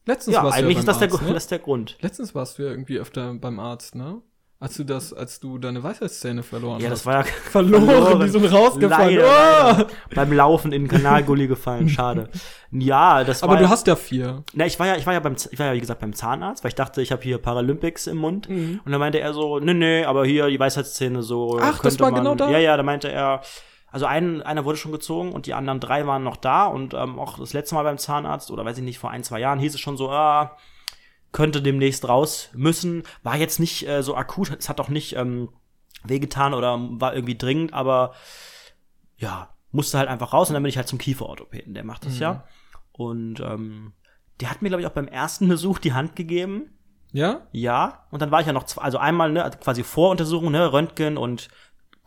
Letztens Ja, warst du eigentlich ja ist das der, Arzt, Grund, ne? das ist der Grund. Letztens warst du ja irgendwie öfter beim Arzt, ne? Als du das, als du deine Weisheitszähne verloren Ja, hast. das war ja Verloren, die sind rausgefallen. Leider, Oh! leider. Beim Laufen in den Kanalgully gefallen, schade. Ja, das war Aber ja, du hast ja vier. Na, ich war ja, ich war ja beim, ich war ja wie gesagt beim Zahnarzt, weil ich dachte, ich habe hier Paralympics im Mund. Mhm. Und dann meinte er so, nee, nee, aber hier die Weisheitszähne so. Ach, das war man, genau da? Ja, ja, da meinte er, also ein, einer wurde schon gezogen und die anderen drei waren noch da und ähm, auch das letzte Mal beim Zahnarzt oder weiß ich nicht vor ein zwei Jahren hieß es schon so, ah, könnte demnächst raus müssen. War jetzt nicht äh, so akut, es hat auch nicht ähm, wehgetan oder war irgendwie dringend, aber ja, musste halt einfach raus und dann bin ich halt zum Kieferorthopäden, der macht das Mhm. ja. Und ähm, der hat mir, glaube ich, auch beim ersten Besuch die Hand gegeben. Ja? Ja. Und dann war ich ja noch, zwei, also einmal, ne, quasi Voruntersuchung, ne, Röntgen und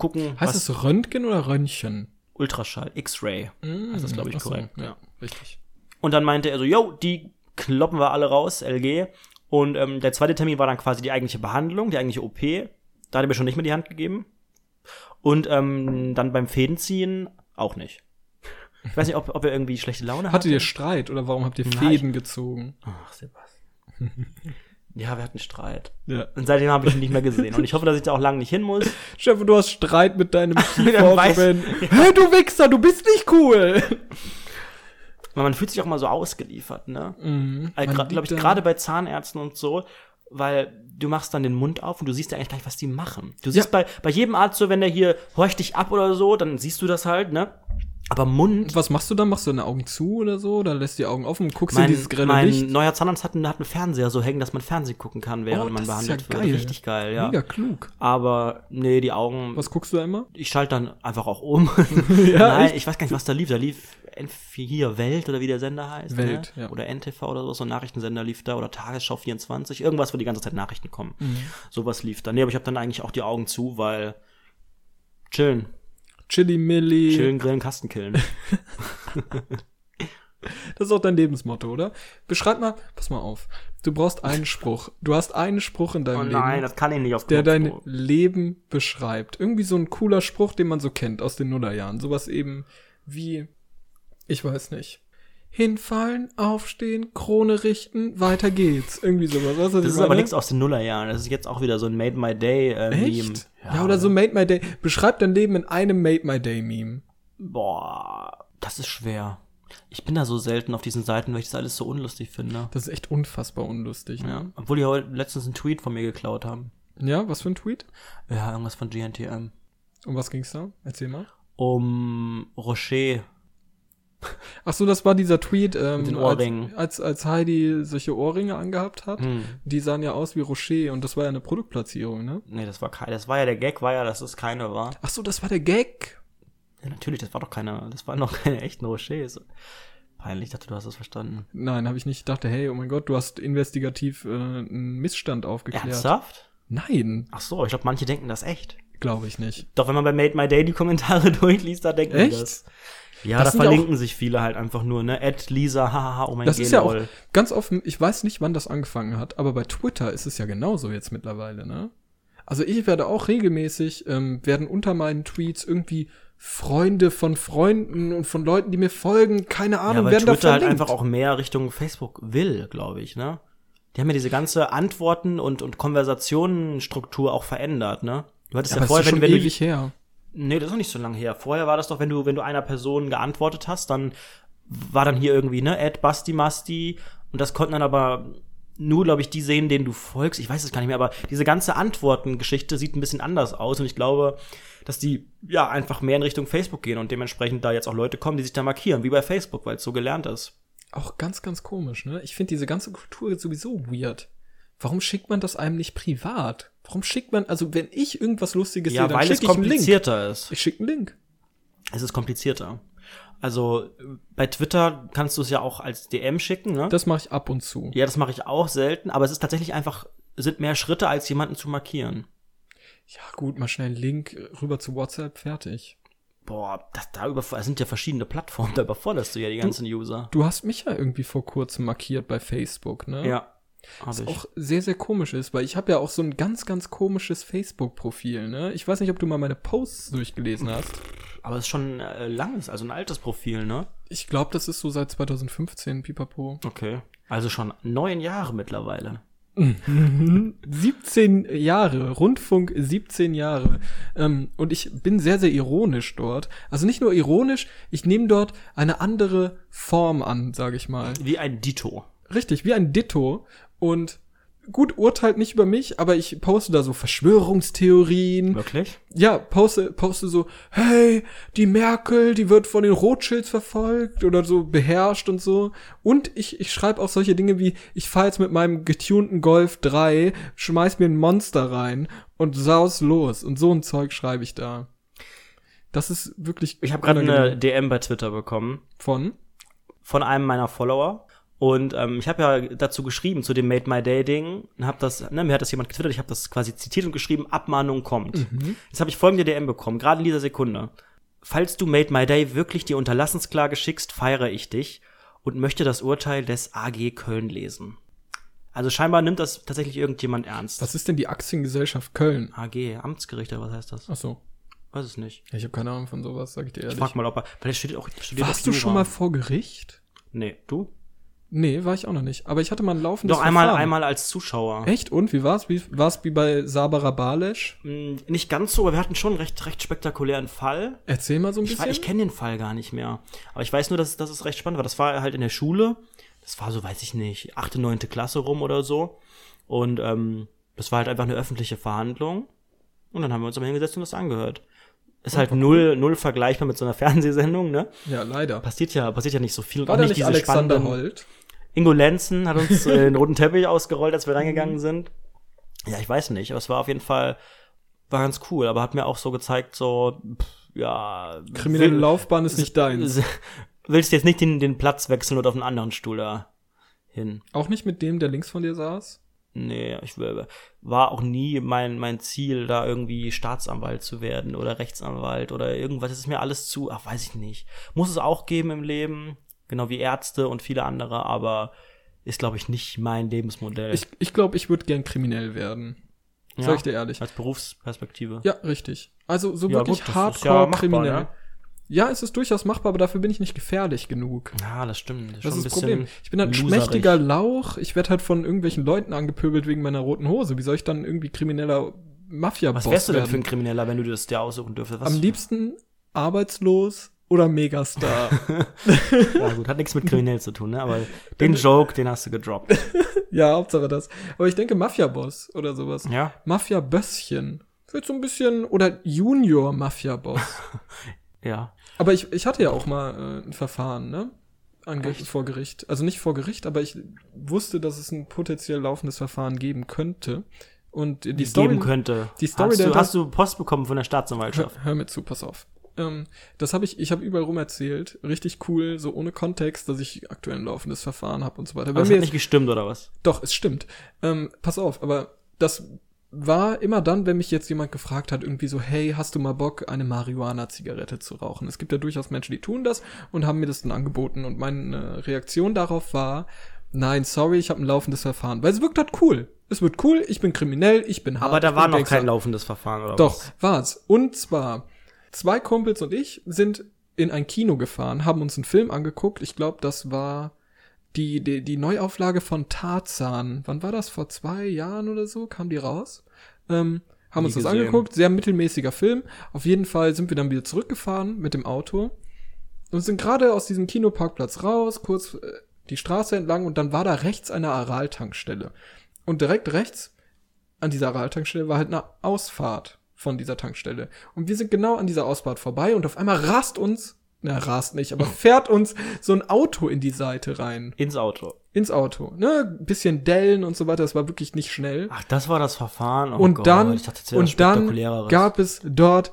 gucken, Heißt was es Röntgen oder Röntgen? Ultraschall, X-Ray. Heißt das, glaube ich, Ach so, korrekt. Ja, richtig. Und dann meinte er so, yo, die kloppen wir alle raus, LG. Und ähm, der zweite Termin war dann quasi die eigentliche Behandlung, die eigentliche OP. Da hat er mir schon nicht mehr die Hand gegeben. Und ähm, dann beim Fädenziehen auch nicht. Ich weiß nicht, ob, ob er irgendwie schlechte Laune hatte. Hattet ihr Streit oder warum habt ihr Fäden gezogen? Ach, Sebastian. ja, wir hatten Streit. Ja. Und seitdem habe ich ihn nicht mehr gesehen. Und ich hoffe, dass ich da auch lange nicht hin muss. Stefan, du hast Streit mit deinem Weiß- Kieferorthopäden. Hey, du Wichser, du bist nicht cool. Weil man fühlt sich auch mal so ausgeliefert, ne? Mhm. Also, Man Glaube ich, gerade bei Zahnärzten und so, weil du machst dann den Mund auf und du siehst ja eigentlich gar nicht, was die machen. Du siehst bei, bei jedem Arzt so, wenn der hier horcht dich ab oder so, dann siehst du das halt, ne? Aber Mund, Was machst du dann? Machst du deine Augen zu oder so? Oder lässt die Augen offen? Guckst mein, in dieses grelle mein Licht? neuer Zahnarzt hat, einen- hat einen Fernseher so hängen, dass man Fernsehen gucken kann, während Oh, man ist ja behandelt wird. geil. Richtig geil, ja. Mega klug. Aber nee, die Augen, Was guckst du da immer? ich schalte dann einfach auch um. Ja, Nein, echt? ich weiß gar nicht, was da lief. Da lief N4 hier Welt oder wie der Sender heißt. Welt, ne? ja. Oder NTV oder so, so ein Nachrichtensender lief da oder Tagesschau 24, irgendwas, wo die ganze Zeit Nachrichten kommen. Mhm. Sowas lief da. Nee, aber ich habe dann eigentlich auch die Augen zu, weil chillen, Chili Milli. chillen, grillen, Kasten killen. Das ist auch dein Lebensmotto, oder? Beschreib mal, pass mal auf. Du brauchst einen Spruch. Du hast einen Spruch in deinem Oh Leben, nein, das kann ich nicht auf der dein Knopfdruck. Leben beschreibt. Irgendwie so ein cooler Spruch, den man so kennt aus den Nullerjahren. Sowas eben wie, ich weiß nicht. Hinfallen, aufstehen, Krone richten, weiter geht's. Irgendwie sowas. Weißt du, was Das ist aber meine? nichts aus den Nullerjahren. Das ist jetzt auch wieder so ein Made My Day äh, Meme. Echt? Ja, oder so Made My Day. Beschreib dein Leben in einem Made My Day Meme. Boah, das ist schwer. Ich bin da so selten auf diesen Seiten, weil ich das alles so unlustig finde. Das ist echt unfassbar unlustig, Ja. ne? Obwohl die heute letztens einen Tweet von mir geklaut haben. Ja, was für ein Tweet? Ja, irgendwas von GNTM. Um was ging's da? Erzähl mal. Um Rocher. Ach so, das war dieser Tweet, ähm. Als, als, als Heidi solche Ohrringe angehabt hat. Hm. Die sahen ja aus wie Rocher und das war ja eine Produktplatzierung, ne? Nee, das war kein, das war ja der Gag, war ja, dass es keine war. Ach so, das war der Gag. Ja, natürlich, das war doch keine, das waren doch keine echten Rochers. Peinlich, ich dachte, du hast das verstanden. Nein, habe ich nicht. Ich dachte, hey, oh mein Gott, du hast investigativ äh, einen Missstand aufgeklärt. Ernsthaft? Nein, Ach so, ich glaube, manche denken das echt. glaube ich nicht. Doch, wenn man bei Made My Day die Kommentare durchliest, da denken die Echt? das. Ja, Das da ja verlinken sich viele halt einfach nur, ne? Ed, Lisa, hahaha, oh mein Das ist ja auch ganz offen, ich weiß nicht, wann das angefangen hat, aber bei Twitter ist es ja genauso jetzt mittlerweile, ne? Also ich werde auch regelmäßig, ähm, werden unter meinen Tweets irgendwie Freunde von Freunden und von Leuten, die mir folgen, keine Ja, Ahnung, weil werden da Twitter halt verlinkt. einfach auch mehr Richtung Facebook will, glaube ich, ne? Die haben ja diese ganze Antworten und, und Konversationenstruktur auch verändert, ne? Du hattest ja, ja, vorher, wenn, wenn du ewig her. Nee, das ist noch nicht so lange her. Vorher war das doch, wenn du, wenn du einer Person geantwortet hast, dann war dann hier irgendwie, ne, Ed, Basti, Masti. Und das konnten dann aber nur, glaube ich, die sehen, denen du folgst. Ich weiß es gar nicht mehr, aber diese ganze Antwortengeschichte sieht ein bisschen anders aus. Und ich glaube, dass die ja einfach mehr in Richtung Facebook gehen und dementsprechend da jetzt auch Leute kommen, die sich da markieren, wie bei Facebook, weil es so gelernt ist. Auch ganz, ganz komisch, ne? Ich finde diese ganze Kultur jetzt sowieso weird. Warum schickt man das einem nicht privat? Warum schickt man, also wenn ich irgendwas Lustiges Ja, sehe, dann schicke ich einen Link. komplizierter ist. Ich schicke einen Link. Es ist komplizierter. Also bei Twitter kannst du es ja auch als DM schicken, ne? Das mache ich ab und zu. Ja, das mache ich auch selten, aber es ist tatsächlich einfach, es sind mehr Schritte, als jemanden zu markieren. Ja, gut, mal schnell einen Link rüber zu WhatsApp, fertig. Boah, das, da über, es sind ja verschiedene Plattformen, da überforderst du ja die ganzen User. Du hast mich ja irgendwie vor kurzem markiert bei Facebook, ne? Ja, Was ich. auch sehr, sehr komisch ist, weil ich habe ja auch so ein ganz, ganz komisches Facebook-Profil, ne? Ich weiß nicht, ob du mal meine Posts durchgelesen hast. Aber es ist schon äh, langes, also ein altes Profil, ne? Ich glaube, das ist so seit 2015, pipapo. Okay. Also schon neun Jahre mittlerweile. 17 Jahre, Rundfunk 17 Jahre. Ähm, und ich bin sehr, sehr ironisch dort. Also nicht nur ironisch, ich nehme dort eine andere Form an, sage ich mal. Wie ein Dito. Richtig, wie ein Ditto. Und gut, urteilt nicht über mich, aber ich poste da so Verschwörungstheorien. Wirklich? Ja, poste, poste so, hey, die Merkel, die wird von den Rothschilds verfolgt oder so beherrscht und so. Und ich, ich schreibe auch solche Dinge wie, ich fahr jetzt mit meinem getunten Golf 3, schmeiß mir ein Monster rein und saus los. Und so ein Zeug schreibe ich da. Das ist wirklich. Ich habe gerade eine. DM bei Twitter bekommen Von? von einem meiner Follower. Und ähm, ich habe ja dazu geschrieben, zu dem Made My Day Ding, und hab das, ne, mir hat das jemand getwittert, ich habe das quasi zitiert und geschrieben, Abmahnung kommt. Jetzt habe ich folgende DM bekommen, gerade in dieser Sekunde. Falls du Made My Day wirklich die Unterlassensklage schickst, feiere ich dich und möchte das Urteil des AG Köln lesen. Also scheinbar nimmt das tatsächlich irgendjemand ernst. Was ist denn die Aktiengesellschaft Köln? AG, Amtsgericht oder was heißt das? Ach so. Weiß es nicht. Ja, ich habe keine Ahnung von sowas, sag ich dir Ich ehrlich. frag mal, ob er, weil er studiert auch, studiert Warst auch du schon mal vor Gericht? Nee, du? Nee, war ich auch noch nicht. Aber ich hatte mal ein laufendes Doch einmal, Verfahren. einmal als Zuschauer. Echt? Und wie war's? Wie war's wie bei Sabara Balesch? Mm, Nicht ganz so, aber wir hatten schon einen recht, recht spektakulären Fall. Erzähl mal so ein Ich, bisschen. ich kenne den Fall gar nicht mehr. Aber ich weiß nur, dass, dass es recht spannend war. Das war halt in der Schule. Das war so, weiß ich nicht, achte, neunte Klasse rum oder so. Und ähm, das war halt einfach eine öffentliche Verhandlung. Und dann haben wir uns aber hingesetzt und das angehört. Ist halt null, null vergleichbar mit so einer Fernsehsendung, ne? ja, leider. Passiert ja, passiert ja nicht so viel. War Auch da nicht diese Alexander Holt? Ingo Lenzen hat uns äh, den roten Teppich ausgerollt, als wir reingegangen sind. Ja, ich weiß nicht, aber es war auf jeden Fall, war ganz cool, aber hat mir auch so gezeigt, so, pff, ja. Kriminelle will- Laufbahn ist nicht deins. Willst jetzt nicht den, den Platz wechseln oder auf einen anderen Stuhl da hin? Auch nicht mit dem, der links von dir saß? Nee, ich will, war auch nie mein, mein Ziel, da irgendwie Staatsanwalt zu werden oder Rechtsanwalt oder irgendwas. Das ist mir alles zu, ach, weiß ich nicht. Muss es auch geben im Leben, genau wie Ärzte und viele andere, aber ist, glaube ich, nicht mein Lebensmodell. Ich, ich glaube, ich würde gern kriminell werden. ja, Sag ich dir ehrlich. Als Berufsperspektive. Ja, richtig. Also so Ja, wirklich gut, das hardcore ja machbar, kriminell. ne? Ja, es ist durchaus machbar, aber dafür bin ich nicht gefährlich genug. Ja, das stimmt. Das schon ist ein das Problem. Ich bin halt ein loserig. schmächtiger Lauch. Ich werde halt von irgendwelchen Leuten angepöbelt wegen meiner roten Hose. Wie soll ich dann irgendwie krimineller Mafia-Boss Was wärst du denn für ein? Krimineller, wenn du das dir aussuchen dürftest? Was? Am liebsten arbeitslos oder Megastar. ja, gut, hat nichts mit kriminell zu tun, ne? Aber den Joke, den hast du gedroppt. ja, Hauptsache das. Aber ich denke Mafia-Boss oder sowas. Ja? Mafia-Bösschen. Wird so ein bisschen, oder Junior-Mafia-Boss. Ja. Aber ich, ich hatte ja auch mal äh, ein Verfahren, ne? Ange Echt? vor Gericht. Also nicht vor Gericht, aber ich wusste, dass es ein potenziell laufendes Verfahren geben könnte. Und die, Die Story. geben könnte. die Story hast, du, hast du Post bekommen von der Staatsanwaltschaft? Hör, hör mir zu, pass auf. Ähm, das habe ich, ich habe überall rum erzählt. Richtig cool, so ohne Kontext, dass ich aktuell ein laufendes Verfahren habe und so weiter. Aber das mir hat nicht gestimmt, oder was? doch, es stimmt. Ähm, pass auf, aber das war immer dann, wenn mich jetzt jemand gefragt hat, irgendwie so, hey, hast du mal Bock, eine Marihuana-Zigarette zu rauchen? Es gibt ja durchaus Menschen, die tun das und haben mir das dann angeboten. Und meine Reaktion darauf war, nein, sorry, ich habe ein laufendes Verfahren. Weil es wirkt halt cool. Es wird cool, ich bin kriminell, ich bin hart. Aber da war noch Gangster. kein laufendes Verfahren, oder Doch, was? war's. Und zwar, zwei Kumpels und ich sind in ein Kino gefahren, haben uns einen Film angeguckt. Ich glaube, das war die, die, die Neuauflage von Tarzan. Wann war das? Vor zwei Jahren oder so? Kam die raus? Ähm, haben Nie uns das gesehen. angeguckt. Sehr mittelmäßiger Film. Auf jeden Fall sind wir dann wieder zurückgefahren mit dem Auto und sind gerade aus diesem Kinoparkplatz raus, kurz äh, die Straße entlang und dann war da rechts eine Aral-Tankstelle. Und direkt rechts an dieser Aral-Tankstelle war halt eine Ausfahrt von dieser Tankstelle. Und wir sind genau an dieser Ausfahrt vorbei und auf einmal rast uns, na, rast nicht, aber fährt uns so ein Auto in die Seite rein. Ins Auto. Ins Auto. Ne, bisschen dellen und so weiter, das war wirklich nicht schnell. Ach, das war das Verfahren. Oh und Gott, dann, dachte, das und dann gab es dort,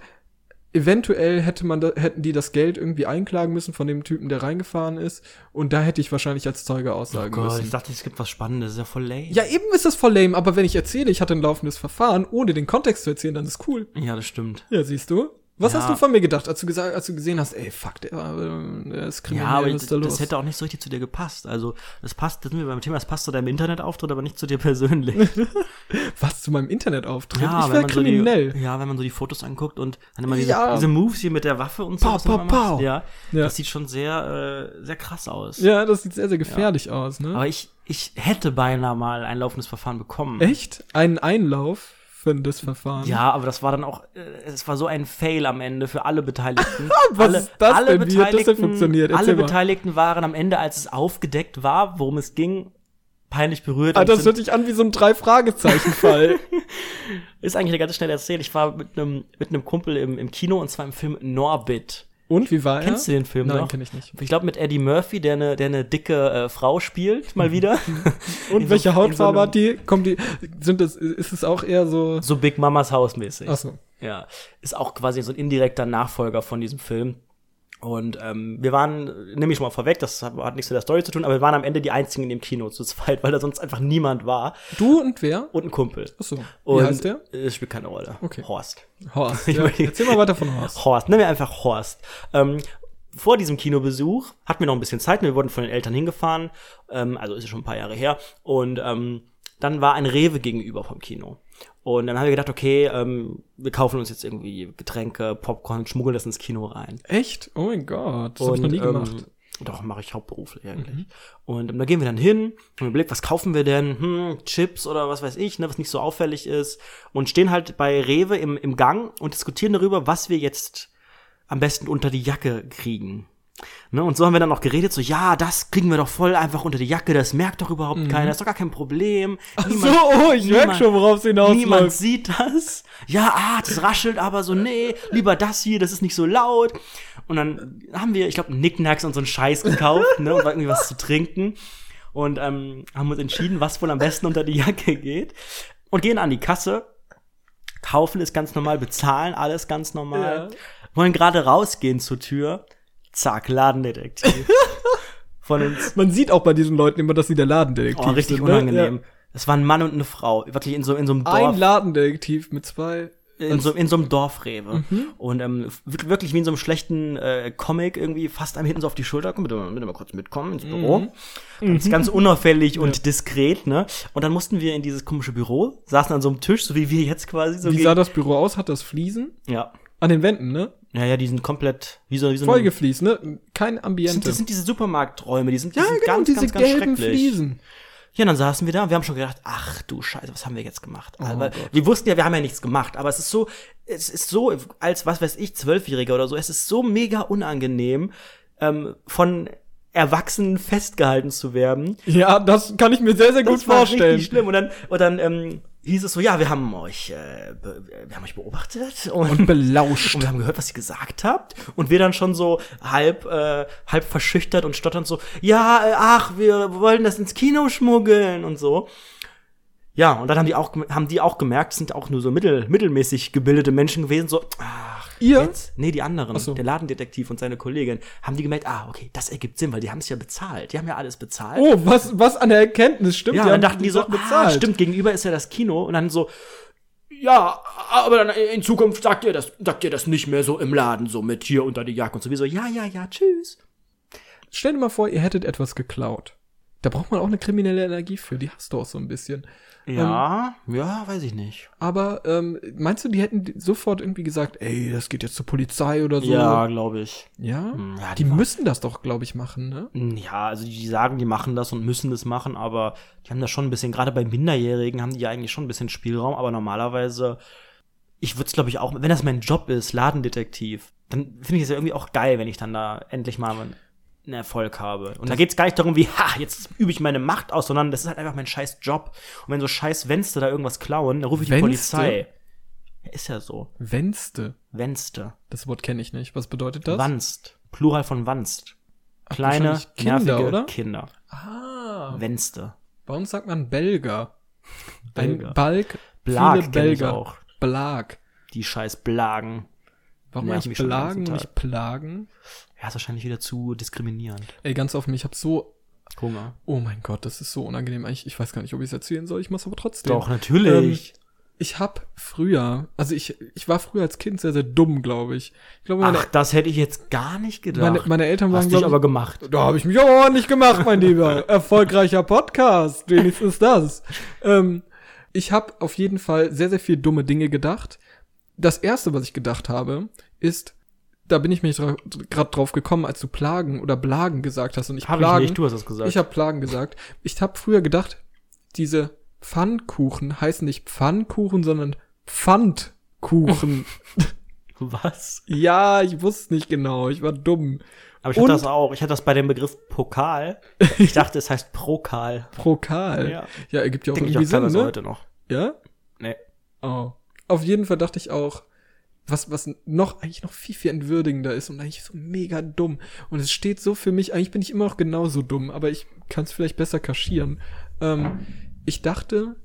eventuell hätte man, da, hätten die das Geld irgendwie einklagen müssen von dem Typen, der reingefahren ist. Und da hätte ich wahrscheinlich als Zeuge oh aussagen Gott, müssen. ich dachte, es gibt was Spannendes. Ist ja voll lame. Ja, eben ist das voll lame, aber wenn ich erzähle, ich hatte ein laufendes Verfahren, ohne den Kontext zu erzählen, dann ist cool. Ja, das stimmt. Ja, siehst du? Was Ja. hast du von mir gedacht, als du gesagt, als du gesehen hast, ey, fuck, der, äh, der ist kriminell, Ja, aber was das, ist da los? das hätte auch nicht so richtig zu dir gepasst. Also, das passt, das sind wir beim Thema, das passt zu deinem Internetauftritt, aber nicht zu dir persönlich. was zu meinem Internetauftritt? Ja, ich wäre man so kriminell. die, ja, wenn man so die Fotos anguckt und dann immer diese, Ja. diese Moves hier mit der Waffe und so. Pow, pow, pow. Ja, Ja. das sieht schon sehr, äh, sehr krass aus. ja, das sieht sehr, sehr gefährlich aus, ne? Aber ich, ich hätte beinahe mal ein laufendes Verfahren bekommen. Echt? Einen Einlauf das Verfahren? Ja, aber das war dann auch, äh, es war so ein Fail am Ende für alle Beteiligten. Was alle, ist das alle denn? Wie hat das denn funktioniert? Alle Erzähl mal. Beteiligten waren am Ende, als es aufgedeckt war, worum es ging, peinlich berührt. Ah, das hört sich an wie so ein Drei-Fragezeichen-Fall. ist eigentlich ganz schnell erzählt. Ich war mit einem mit einem Kumpel im, im Kino und zwar im Film Norbit. Und, wie war er? Kennst du den Film Nein, noch? kenn ich nicht. Ich glaube mit Eddie Murphy, der eine der eine dicke äh, Frau spielt, mal wieder. Und In so- welche so Hautfarbe einem- hat die? Kommt die, sind das, ist es auch eher so, so Big Mamas Haus mäßig. ach so. Ja, ist auch quasi so ein indirekter Nachfolger von diesem Film. Und ähm, wir waren, nehme ich schon mal vorweg, das hat, hat nichts mit der Story zu tun, aber wir waren am Ende die einzigen in dem Kino zu zweit, weil da sonst einfach niemand war Du und wer? und ein Kumpel. Ach so. Wie Und heißt der? Es spielt keine Rolle. Okay. Horst. Horst. Ja. Erzähl mal weiter von Horst. Horst, nennen wir einfach Horst. Ähm, vor diesem Kinobesuch hatten wir noch ein bisschen Zeit. Wir wurden von den Eltern hingefahren. Ähm, also ist es schon ein paar Jahre her. Und ähm, dann war ein Rewe gegenüber vom Kino. Und dann haben wir gedacht, okay, ähm, wir kaufen uns jetzt irgendwie Getränke, Popcorn, schmuggeln das ins Kino rein. Echt? Oh mein Gott, das hab ich noch nie ähm, gemacht. Mhm. Doch, mache ich hauptberuflich eigentlich. Und ähm, da gehen wir dann hin und überlegt, was kaufen wir denn? Hm, Chips oder was weiß ich, ne, was nicht so auffällig ist. Und stehen halt bei Rewe im, im Gang und diskutieren darüber, was wir jetzt am besten unter die Jacke kriegen. Ne, und so haben wir dann auch geredet, so, ja, das kriegen wir doch voll einfach unter die Jacke, das merkt doch überhaupt keiner, ist doch gar kein Problem. Mhm. so, oh, ich merk schon, worauf es hinausläuft. Niemand sieht das. Ja, ah, das raschelt aber so, nee, lieber das hier, das ist nicht so laut. Und dann haben wir, ich glaube, Nicknacks und so einen Scheiß gekauft, ne, und irgendwie was zu trinken. Und ähm, haben uns entschieden, was wohl am besten unter die Jacke geht. Und gehen an die Kasse, kaufen es ganz normal, bezahlen alles ganz normal. Ja. Wollen gerade rausgehen zur Tür. Zack, Ladendetektiv. Von uns. Man sieht auch bei diesen Leuten immer, dass sie der Ladendetektiv Oh, richtig sind. ne? unangenehm. Es war ein Mann und eine Frau, wirklich in so, in so einem Ja. Dorf. Ein Ladendetektiv mit zwei In so, in so einem Dorfrewe. Und ähm, wir- wirklich wie in so einem schlechten äh, Comic irgendwie fast einem hinten so auf die Schulter kommen, bitte, bitte mal kurz mitkommen ins Büro. Ganz, ganz unauffällig und diskret, ne? Und dann mussten wir in dieses komische Büro, saßen an so einem Tisch, so wie wir jetzt quasi so Wie sah das Büro aus? Hat das Fliesen? Ja. An den Wänden, ne? Ja, ja, die sind komplett wie so, wie so Vollgefliest, ne? Kein Ambiente. sind, das sind diese Supermarkträume, die sind, die ja, sind genau, ganz, diese ganz, ganz gelben schrecklich. Fliesen. Ja, dann saßen wir da und wir haben schon gedacht, ach du Scheiße, was haben wir jetzt gemacht? aber Oh Gott. wir wussten ja, wir haben ja nichts gemacht, aber es ist so, es ist so, als was weiß ich, Zwölfjähriger oder so, es ist so mega unangenehm, ähm, von Erwachsenen festgehalten zu werden. Ja, das kann ich mir sehr, sehr gut Das war vorstellen. richtig schlimm. Und dann, und dann ähm, hieß es so, ja, wir haben euch, äh, wir haben euch beobachtet und, Und belauscht. und wir haben gehört, was ihr gesagt habt. Und wir dann schon so halb, äh, halb verschüchtert und stotternd so, ja, ach, wir wollen das ins Kino schmuggeln und so. Ja, und dann haben die auch, haben die auch gemerkt, sind auch nur so mittel, mittelmäßig gebildete Menschen gewesen, so, ach, Ihr? jetzt, nee, die anderen, so. der Ladendetektiv und seine Kollegin, haben die gemerkt, ah, okay, das ergibt Sinn, weil die haben es ja bezahlt. Die haben ja alles bezahlt. Oh, was, was an der Erkenntnis stimmt? Ja, die dann dachten die so, Sachen ah, stimmt, gegenüber ist ja das Kino und dann so, ja, aber dann in Zukunft sagt ihr das, sagt ihr das nicht mehr so im Laden, so mit hier unter die Jacke und sowieso, ja, ja, ja, tschüss. Stell dir mal vor, ihr hättet etwas geklaut. Da braucht man auch eine kriminelle Energie für, die hast du auch so ein bisschen. Ja, ja, weiß ich nicht. Aber ähm, meinst du, die hätten sofort irgendwie gesagt, ey, das geht jetzt zur Polizei oder so? Ja, glaube ich. Ja? ja, die die müssen das doch, glaube ich, machen, ne? Ja, also die sagen, die machen das und müssen das machen, aber die haben da schon ein bisschen, gerade bei Minderjährigen haben die ja eigentlich schon ein bisschen Spielraum, aber normalerweise, ich würde es glaube ich auch, wenn das mein Job ist, Ladendetektiv, dann finde ich es ja irgendwie auch geil, wenn ich dann da endlich mal einen Erfolg habe. Und da geht es gar nicht darum, wie, ha, jetzt übe ich meine Macht aus, sondern das ist halt einfach mein scheiß Job. Und wenn so scheiß Wenste da irgendwas klauen, dann rufe ich die Wenste? Polizei. Ja, ist ja so. Wenste. Wenste. Das Wort kenne ich nicht. Was bedeutet das? Wanst. Plural von Wanst. Kleine, wahrscheinlich Kinder, nervige oder? Kinder. Ah. Wenste. Bei uns sagt man Belger. Belger. Ein Balk. Blag Belger. auch. Blag. Die scheiß Blagen. Warum eigentlich Blagen und nicht Plagen? Ja, ist wahrscheinlich wieder zu diskriminierend. Ey, ganz offen, ich habe so. Hunger. Oh mein Gott, das ist so unangenehm. Eigentlich, ich weiß gar nicht, ob ich es erzählen soll. Ich mach's aber trotzdem. Doch, natürlich. Ich hab früher, also ich, ich war früher als Kind sehr, sehr dumm, glaube ich. Ich glaube, meine, Ach, das hätte ich jetzt gar nicht gedacht. meine, meine Eltern waren, Hast dich glaub ich, aber gemacht. Da habe ich mich auch ordentlich gemacht, mein Lieber. Erfolgreicher Podcast, wenigstens das. Ähm, ich habe auf jeden Fall sehr, sehr viel dumme Dinge gedacht. Das erste, was ich gedacht habe, ist, da bin ich mich gerade drauf gekommen, als du Plagen oder Blagen gesagt hast und ich Hab ich Plagen. nicht, du hast es gesagt. Ich habe Plagen gesagt. Ich habe früher gedacht, diese Pfannkuchen heißen nicht Pfannkuchen, sondern Pfandkuchen. Was? ja, ich wusste nicht genau. Ich war dumm. Aber ich hatte das auch. Ich hatte das bei dem Begriff Pokal. Ich dachte, es heißt Prokal. Prokal. Ja. Ja, ergibt ja auch Denke ich irgendwie auch Sinn, ne? heute noch. Ja? Nee. Oh. Auf jeden Fall dachte ich auch, was, was noch, eigentlich noch viel, viel entwürdigender ist und eigentlich so mega dumm. Und es steht so für mich, eigentlich bin ich immer noch genauso dumm, aber ich kann es vielleicht besser kaschieren. Ähm, ich dachte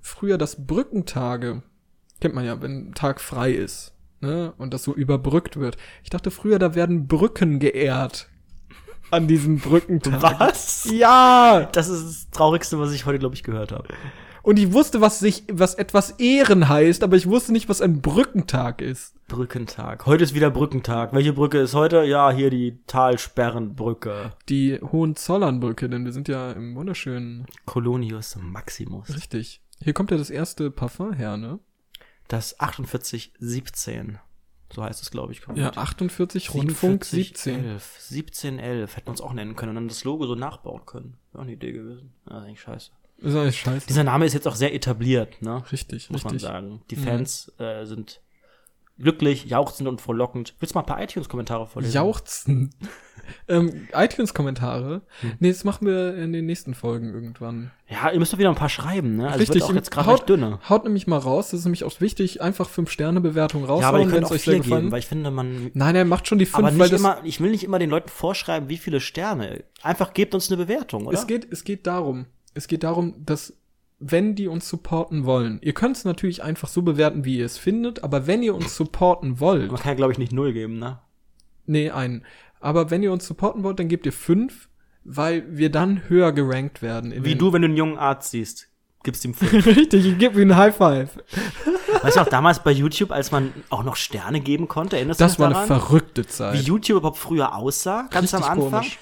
früher, dass Brückentage, kennt man ja, wenn ein Tag frei ist, ne, und das so überbrückt wird. Ich dachte früher, da werden Brücken geehrt. An diesen Brückentagen. Was? Ja! Das ist das Traurigste, was ich heute, glaube ich, gehört habe. Und ich wusste, was sich, was etwas Ehren heißt, aber ich wusste nicht, was ein Brückentag ist. Brückentag. Heute ist wieder Brückentag. Welche Brücke ist heute? Ja, hier die Talsperrenbrücke. Die Hohenzollernbrücke, denn wir sind ja im wunderschönen, Colonius Maximus. richtig. Hier kommt ja das erste Parfum her, ne? Das 4817. So heißt es, glaube ich. Ja, 48 Rundfunk 17. 11. 1711. Hätten wir uns auch nennen können und dann das Logo so nachbauen können. Wäre auch eine Idee gewesen. Ja, eigentlich scheiße. Ist eigentlich scheiße. Dieser Name ist jetzt auch sehr etabliert, ne? Richtig, Muss man richtig. sagen. Die Mhm. Fans äh, sind glücklich, jauchzend und frohlockend. Willst du mal ein paar iTunes-Kommentare vorlesen? Jauchzen. ähm, iTunes-Kommentare. Hm. Nee, das machen wir in den nächsten Folgen irgendwann. Ja, ihr müsst doch wieder ein paar schreiben, ne? Also Richtig, wird auch jetzt gerade haut- recht dünner. Haut nämlich mal raus, das ist nämlich auch wichtig, einfach 5-Sterne-Bewertung raushauen, Ja, aber ihr könnt es auch euch sehr vier geben, weil ich finde, man. Nein, er macht schon die 5, Aber weil nicht immer, ich will nicht immer den Leuten vorschreiben, wie viele Sterne. Einfach gebt uns eine Bewertung, oder? Es geht, es geht darum, es geht darum, dass wenn die uns supporten wollen, ihr könnt es natürlich einfach so bewerten, wie ihr es findet, aber wenn ihr uns supporten wollt, Man kann ja, glaube ich, nicht null geben, ne? nee, einen, aber wenn ihr uns supporten wollt, dann gebt ihr fünf, weil wir dann höher gerankt werden. Wie du, wenn du einen jungen Arzt siehst. Gibst ihm fünf. Richtig, ich gebe ihm ein High Five. Weißt du auch damals bei YouTube, als man auch noch Sterne geben konnte, erinnerst du Das dich war eine daran? verrückte Wie Zeit. YouTube überhaupt früher aussah, ganz am Richtig Anfang. komisch.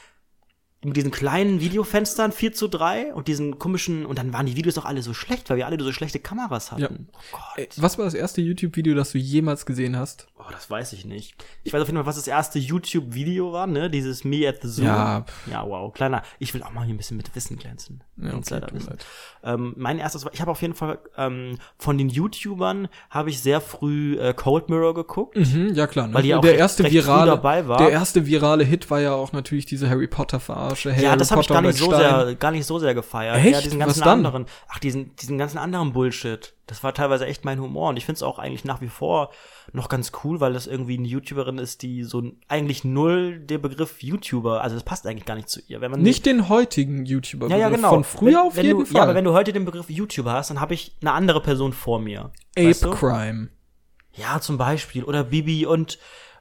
Mit diesen kleinen Videofenstern 4 zu 3 und diesen komischen, und dann waren die Videos auch alle so schlecht, weil wir alle so schlechte Kameras hatten. Ja. Oh Gott. Was war das erste YouTube-Video, das du jemals gesehen hast? Oh, das weiß ich nicht. Ich weiß auf jeden Fall, was das erste YouTube-Video war, ne? Dieses Me at the Zoo. Ja. Ja, wow. Kleiner. Ich will auch mal hier ein bisschen mit Wissen glänzen. Ja, okay, Wissen. Ähm, mein erstes war, ich habe auf jeden Fall ähm, von den YouTubern habe ich sehr früh äh, Cold Mirror geguckt. Mhm, ja klar. Ne? Weil die auch der recht- erste recht früh virale, dabei war. der erste virale Hit war ja auch natürlich diese Harry Potter Verarsche. Ja, das habe ich gar nicht so sehr, gar nicht so sehr gefeiert. Echt? Ja, diesen Was ganzen dann? anderen, ach, diesen, diesen ganzen anderen Bullshit. Das war teilweise echt mein Humor. Und ich finde es auch eigentlich nach wie vor noch ganz cool, weil das irgendwie eine YouTuberin ist, die so eigentlich null der Begriff YouTuber, also das passt eigentlich gar nicht zu ihr. Wenn man Nicht den heutigen YouTuber. ja, ja, genau. Von früher wenn, auf wenn jeden du, Fall. Ja, aber wenn du heute den Begriff YouTuber hast, dann habe ich eine andere Person vor mir. Ape weißt du? Crime. Ja, zum Beispiel. Oder Bibi und,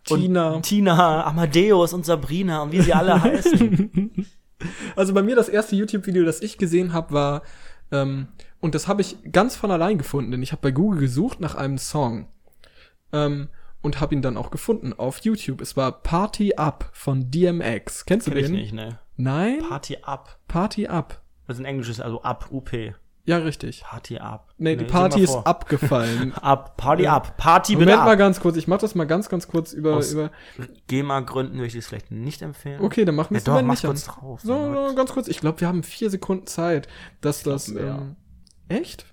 Tina. und Tina, Amadeus und Sabrina und wie sie alle heißen. Also bei mir das erste YouTube-Video, das ich gesehen habe, war ähm, und das habe ich ganz von allein gefunden, denn ich habe bei Google gesucht nach einem Song ähm, und habe ihn dann auch gefunden auf YouTube. Es war Party Up von DMX. Kennst du Kenn ich den? nicht, ne? Nein? Party Up. Party Up. Das ist ein englisches, also Up, UP. Ja, richtig. Party Up. Nee, die sing Party mal ist abgefallen. Up, Party Up. Party bitte Moment mal ab. ganz kurz, ich mach das mal ganz, ganz kurz über. Aus über GEMA-Gründen würde ich das vielleicht nicht empfehlen. okay, dann machen wir Ja, es mach nicht kurz drauf. So, so, ganz kurz. Ich glaube, wir haben vier Sekunden Zeit, dass das. mehr. Ähm, echt?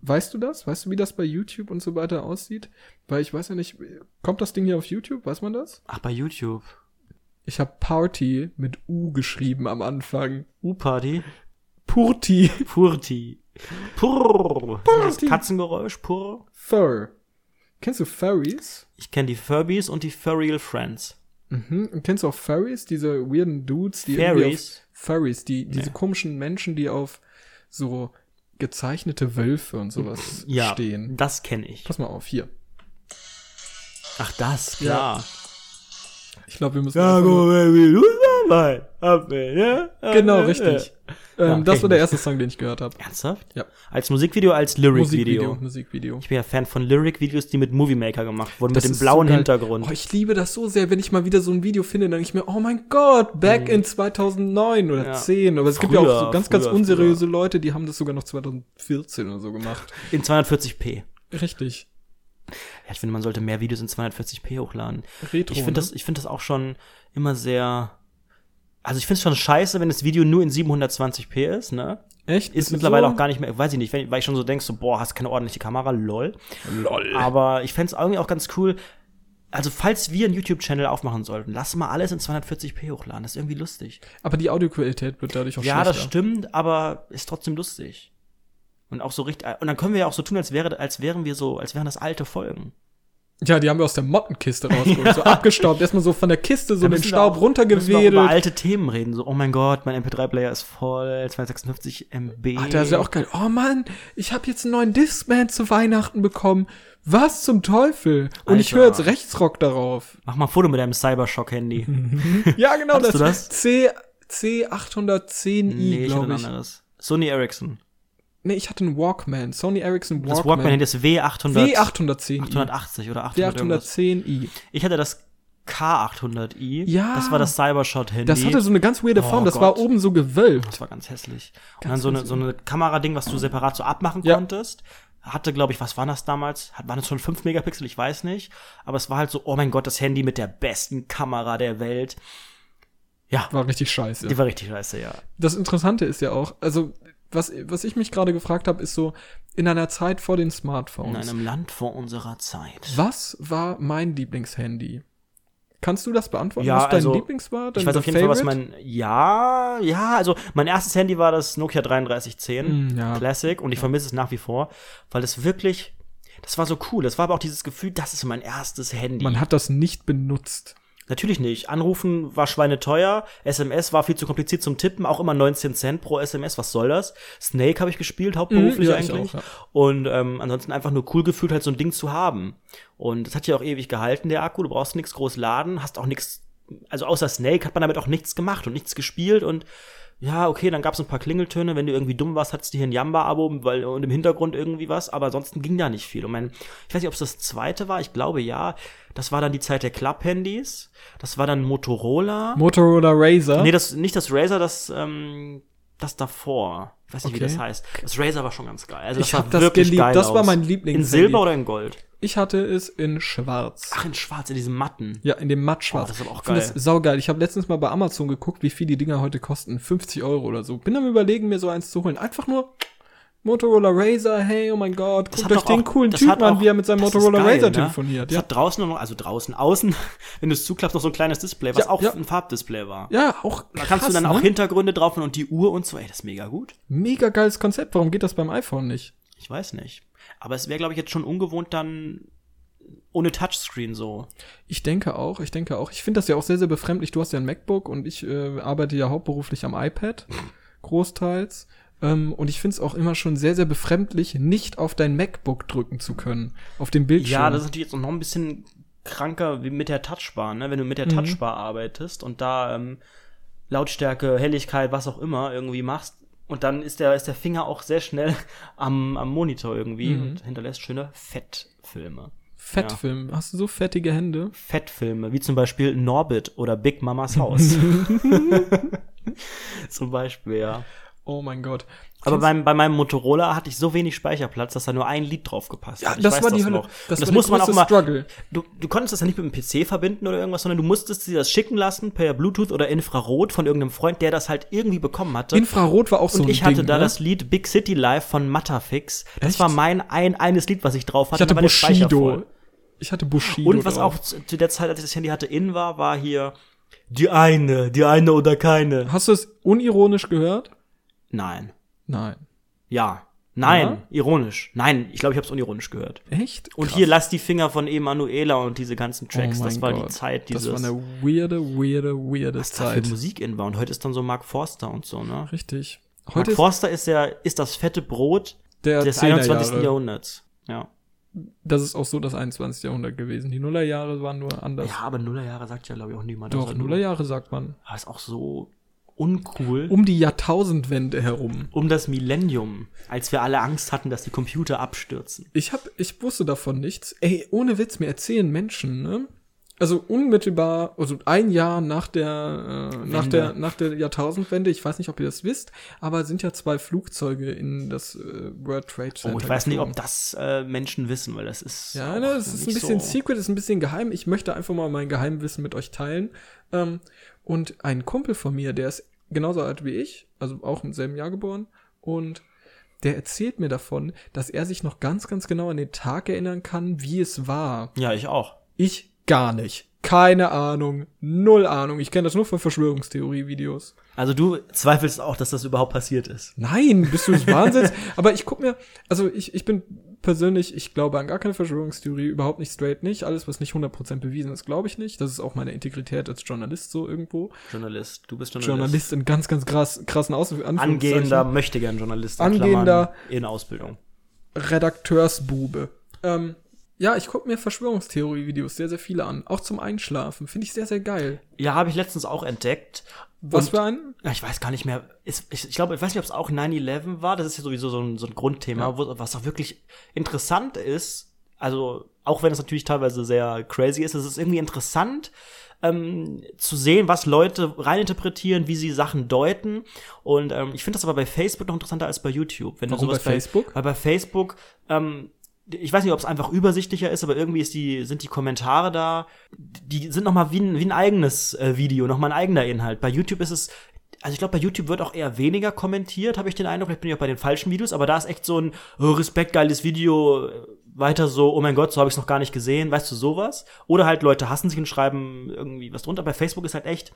Weißt du das? Weißt du, wie das bei YouTube und so weiter aussieht? Weil ich weiß ja nicht, kommt das Ding hier auf YouTube? Weiß man das? Ach, bei YouTube. Ich habe Party mit U geschrieben am Anfang. U-Party. Purti. Purti. Purr. Das. Katzengeräusch. Purr. Fur. Kennst du Furries? Ich kenne die Furbies und die Furreal Friends. Mhm. Und kennst du auch Furries? Diese weirden Dudes, die auf Furries, die, diese komischen Menschen, die auf so gezeichnete Wölfe und sowas Ja, stehen. das kenne ich. Pass mal auf, hier. Ach, das, klar. Ich glaube, wir müssen. nur- Genau, richtig. Ähm, Ja, das war der erste Song, den ich gehört habe. Ernsthaft? Ja. Als Musikvideo, als Lyric-Video. Musikvideo. Musikvideo. Ich bin ja Fan von Lyric-Videos, die mit Movie Maker gemacht wurden, Das mit dem so blauen geil. Hintergrund. Oh, ich liebe das so sehr, wenn ich mal wieder so ein Video finde, dann denke ich mir, oh mein Gott, back in 2009 oder Mhm. Ja. 10. Aber es gibt ja auch Früher, so ganz, ganz früher, unseriöse Leute, die haben das sogar noch 2014 oder so gemacht. In 240p. Richtig. Ja, ich finde, man sollte mehr Videos in 240p hochladen. Retro. Ich finde ne? das, ich finde das auch schon immer sehr. Also ich finde es schon scheiße, wenn das Video nur in 720p ist, ne? Echt? Ist mittlerweile auch gar nicht mehr, weiß ich nicht, wenn, weil ich schon so denkst, so, boah, hast keine ordentliche Kamera, lol. Lol. Aber ich fände es irgendwie auch ganz cool. Also, falls wir einen YouTube-Channel aufmachen sollten, lass mal alles in 240p hochladen. Das ist irgendwie lustig. Aber die Audioqualität wird dadurch auch Ja, das schlechter. stimmt, aber ist trotzdem lustig. Und auch so richtig, und dann können wir ja auch so tun, als wäre, als wären wir so, als wären das alte Folgen. Ja, die haben wir aus der Mottenkiste rausgeholt. So abgestaubt. Erstmal so von der Kiste so den Staub auch- müssen wir über runtergewedelt. alte Themen reden. So, oh mein Gott, mein MP3-Player ist voll, 256 MB. Alter, das ist ja auch geil. Oh Mann, ich habe jetzt einen neuen Discman zu Weihnachten bekommen. Was zum Teufel? Und ich Alter. höre jetzt Rechtsrock darauf. Mach mal ein Foto mit deinem Cybershock-Handy. Ja, genau das. das? C C810i, Nee, ich glaube ein ich. anderes. Sony Ericsson. Nee, ich hatte einen Walkman. Sony Ericsson Das Walkman. Ist W800. W810i. 880 oder 800 irgendwas. W810i. Ich hatte das K800i. Ja. Das war das Cybershot-Handy. Das hatte so eine ganz weirde Oh Form. das Gott. war oben so gewölbt. Das war ganz hässlich. und Ganz, dann so eine, so eine Kamerading, was du separat so abmachen Ja. konntest. Hatte, glaube ich, was war das damals? Hat, waren das schon 5 Megapixel? Ich weiß nicht. Aber es war halt so, oh mein Gott, das Handy mit der besten Kamera der Welt. Ja, War richtig scheiße. die war richtig scheiße, ja. Das Interessante ist ja auch, also was, was ich mich gerade gefragt habe, ist so, in einer Zeit vor den In Smartphones, einem Land vor unserer Zeit. was war mein Lieblingshandy? Kannst du das beantworten, Ja, was dein also, Lieblings war? Ich Dein weiß auf jeden Fall, was Favorite? mein. Ja, ja, also mein erstes Handy war das Nokia 3310 Mm, ja. Classic und ich vermisse es nach wie vor, weil es wirklich. Das war so cool. Das war aber auch dieses Gefühl, das ist mein erstes Handy. Man hat das nicht benutzt. Natürlich nicht. Anrufen war schweineteuer, SMS war viel zu kompliziert zum Tippen, auch immer 19 Cent pro SMS, was soll das? Snake habe ich gespielt, hauptberuflich Mhm, ja, ich eigentlich. auch, ja. Und ähm, ansonsten einfach nur cool gefühlt, halt so ein Ding zu haben. Und das hat ja auch ewig gehalten, der Akku. Du brauchst nichts groß laden, hast auch nichts, also außer Snake hat man damit auch nichts gemacht und nichts gespielt und ja, okay, dann gab es ein paar Klingeltöne. Wenn du irgendwie dumm warst, hattest du hier ein Jamba-Abo weil, und im Hintergrund irgendwie was. Aber ansonsten ging da nicht viel. Und mein, ich weiß nicht, ob es das zweite war. Ich glaube, ja. Das war dann die Zeit der Club-Handys. Das war dann Motorola. Motorola Razer. nee, das, nicht das Razer, das, ähm, das davor. Ich weiß nicht, wie Okay. das heißt. Das Razer war schon ganz geil. Also, Ich sah hab das geliebt. Das war mein Lieblings- In Silber oder in Gold? Ich hatte es in schwarz. Ach, in schwarz, in diesem matten. Ja, in dem mattschwarz. Oh, das ist aber auch Ich geil. Das saugeil. Ich habe letztens mal bei Amazon geguckt, wie viel die Dinger heute kosten. 50 Euro oder so. Bin am überlegen, mir so eins zu holen. Einfach nur Motorola Razer, hey, oh mein Gott, guckt hat euch doch den auch- coolen das Typ hat an, auch- wie er mit seinem Motorola geil, Razer ne? telefoniert. Das Ja. hat draußen noch, also draußen, außen, wenn du es zuklappst, noch so ein kleines Display, was Ja, auch ja. ein Farbdisplay war. ja, auch Da kannst du dann auch ne? Hintergründe drauf und die Uhr und so. Ey, das ist mega gut. Mega geiles Konzept. Warum geht das beim iPhone nicht? Ich weiß nicht. Aber es wäre, glaube ich, jetzt schon ungewohnt dann ohne Touchscreen so. Ich denke auch, ich denke auch. Ich finde das ja auch sehr, sehr befremdlich. Du hast ja ein MacBook und ich äh, arbeite ja hauptberuflich am iPad, großteils. Ähm, und ich finde es auch immer schon sehr, sehr befremdlich, nicht auf dein MacBook drücken zu können. Auf dem Bildschirm. Ja, das ist natürlich jetzt noch ein bisschen kranker wie mit der Touchbar, ne? Wenn du mit der Touchbar arbeitest und da ähm, Lautstärke, Helligkeit, was auch immer irgendwie machst. Und dann ist der, ist der Finger auch sehr schnell am, am Monitor irgendwie und hinterlässt schöne Fettfilme. Fettfilm. Hast du so fettige Hände? Fettfilme, wie zum Beispiel Norbit oder Big Mamas Haus. zum Beispiel, ja. Oh mein Gott. Aber beim, bei meinem Motorola hatte ich so wenig Speicherplatz, dass da nur ein Lied drauf gepasst Ja, hat. Ich das weiß war die Hölle. noch. Das Und das war muss der man auch immer. Struggle. Du, du konntest das ja nicht mit dem PC verbinden oder irgendwas, sondern du musstest dir das schicken lassen per Bluetooth oder Infrarot von irgendeinem Freund, der das halt irgendwie bekommen hatte. Infrarot war auch so und ein ich hatte Ding, da ne? das Lied Big City Live von Matterfix. Das Echt? war mein ein eines Lied, was ich drauf Ich hatte. hatte der Speicher Bushido. Ich hatte Bushido. Und was drauf. auch zu zu der Zeit, als ich das Handy hatte, in war, war hier die eine, die eine oder keine. Hast du es unironisch gehört? Nein. Nein. Ja. Nein. Ja? Ironisch. Nein, ich glaube, ich habe es unironisch gehört. Echt? Und Krass. hier lass die Finger von Emanuela und diese ganzen Tracks. Oh das war Gott. die Zeit dieses Das war eine weirde, weirde, weirde da Zeit. für Musik in war. Und heute ist dann so Mark Forster und so, ne? Richtig. Mark Heute ist Forster ist der, ist das fette Brot der des 10er 21. Jahre. Jahrhunderts. Ja. Das ist auch so das 21. Jahrhundert gewesen. Die Nullerjahre waren nur anders. Ja, aber Nullerjahre sagt ja, glaube ich, auch niemand. Doch. Nullerjahre sagt man. Aber ist auch so uncool. Um die Jahrtausendwende herum. um das Millennium, als wir alle Angst hatten, dass die Computer abstürzen. Ich hab, ich wusste davon nichts. Ey, ohne Witz, mir erzählen Menschen, ne? Also unmittelbar, also ein Jahr nach der, äh, nach der, nach der Jahrtausendwende, ich weiß nicht, ob ihr das wisst, aber sind ja zwei Flugzeuge in das äh, World Trade Center. Oh, ich weiß nicht, ob das äh, Menschen wissen, weil das ist. Ja, ne, es ist ein bisschen so. secret, es ist ein bisschen geheim. Ich möchte einfach mal mein Geheimwissen mit euch teilen. Ähm, und ein Kumpel von mir, der ist genauso alt wie ich, also auch im selben Jahr geboren, und der erzählt mir davon, dass er sich noch ganz, ganz genau an den Tag erinnern kann, wie es war. Ja, ich auch. Ich gar nicht. Keine Ahnung. Null Ahnung. Ich kenne das nur von Verschwörungstheorie-Videos. Also du zweifelst auch, dass das überhaupt passiert ist. Nein, bist du des Wahnsinns? Aber ich guck mir, also ich, ich bin persönlich, ich glaube an gar keine Verschwörungstheorie, überhaupt nicht straight nicht. Alles, was nicht 100% bewiesen ist, glaube ich nicht. Das ist auch meine Integrität als Journalist so irgendwo. Journalist, du bist Journalist. Journalist in ganz, ganz krass, krassen Aus Anführungszeichen. Angehender, möchte gern Journalist. in Angehender- in Ausbildung. Redakteursbube. Ähm, ja, ich gucke mir Verschwörungstheorie-Videos sehr, sehr viele an. Auch zum Einschlafen. Finde ich sehr, sehr geil. Ja, habe ich letztens auch entdeckt. Was Und- für einen? Ja, ich weiß gar nicht mehr. Ist, ich, ich glaube, ich weiß nicht, ob es auch 9-11 war. Das ist ja sowieso so ein, so ein Grundthema, Ja. wo, was auch wirklich interessant ist. Also, auch wenn es natürlich teilweise sehr crazy ist, es ist irgendwie interessant, ähm, zu sehen, was Leute reininterpretieren, wie sie Sachen deuten. Und ähm, ich finde das aber bei Facebook noch interessanter als bei YouTube. Wenn Warum du sowas bei Facebook? Weil bei Facebook, ähm, ich weiß nicht, ob es einfach übersichtlicher ist, aber irgendwie ist die, sind die Kommentare da, die sind noch mal wie ein, wie ein eigenes äh, Video, noch mal ein eigener Inhalt. Bei YouTube ist es also ich glaube, bei YouTube wird auch eher weniger kommentiert, habe ich den Eindruck. Vielleicht bin ich auch bei den falschen Videos, aber da ist echt so ein oh, Respekt, geiles Video, äh, weiter so, oh mein Gott, so habe ich es noch gar nicht gesehen, weißt du, sowas. Oder halt Leute hassen sich und schreiben irgendwie was drunter. Bei Facebook ist halt echt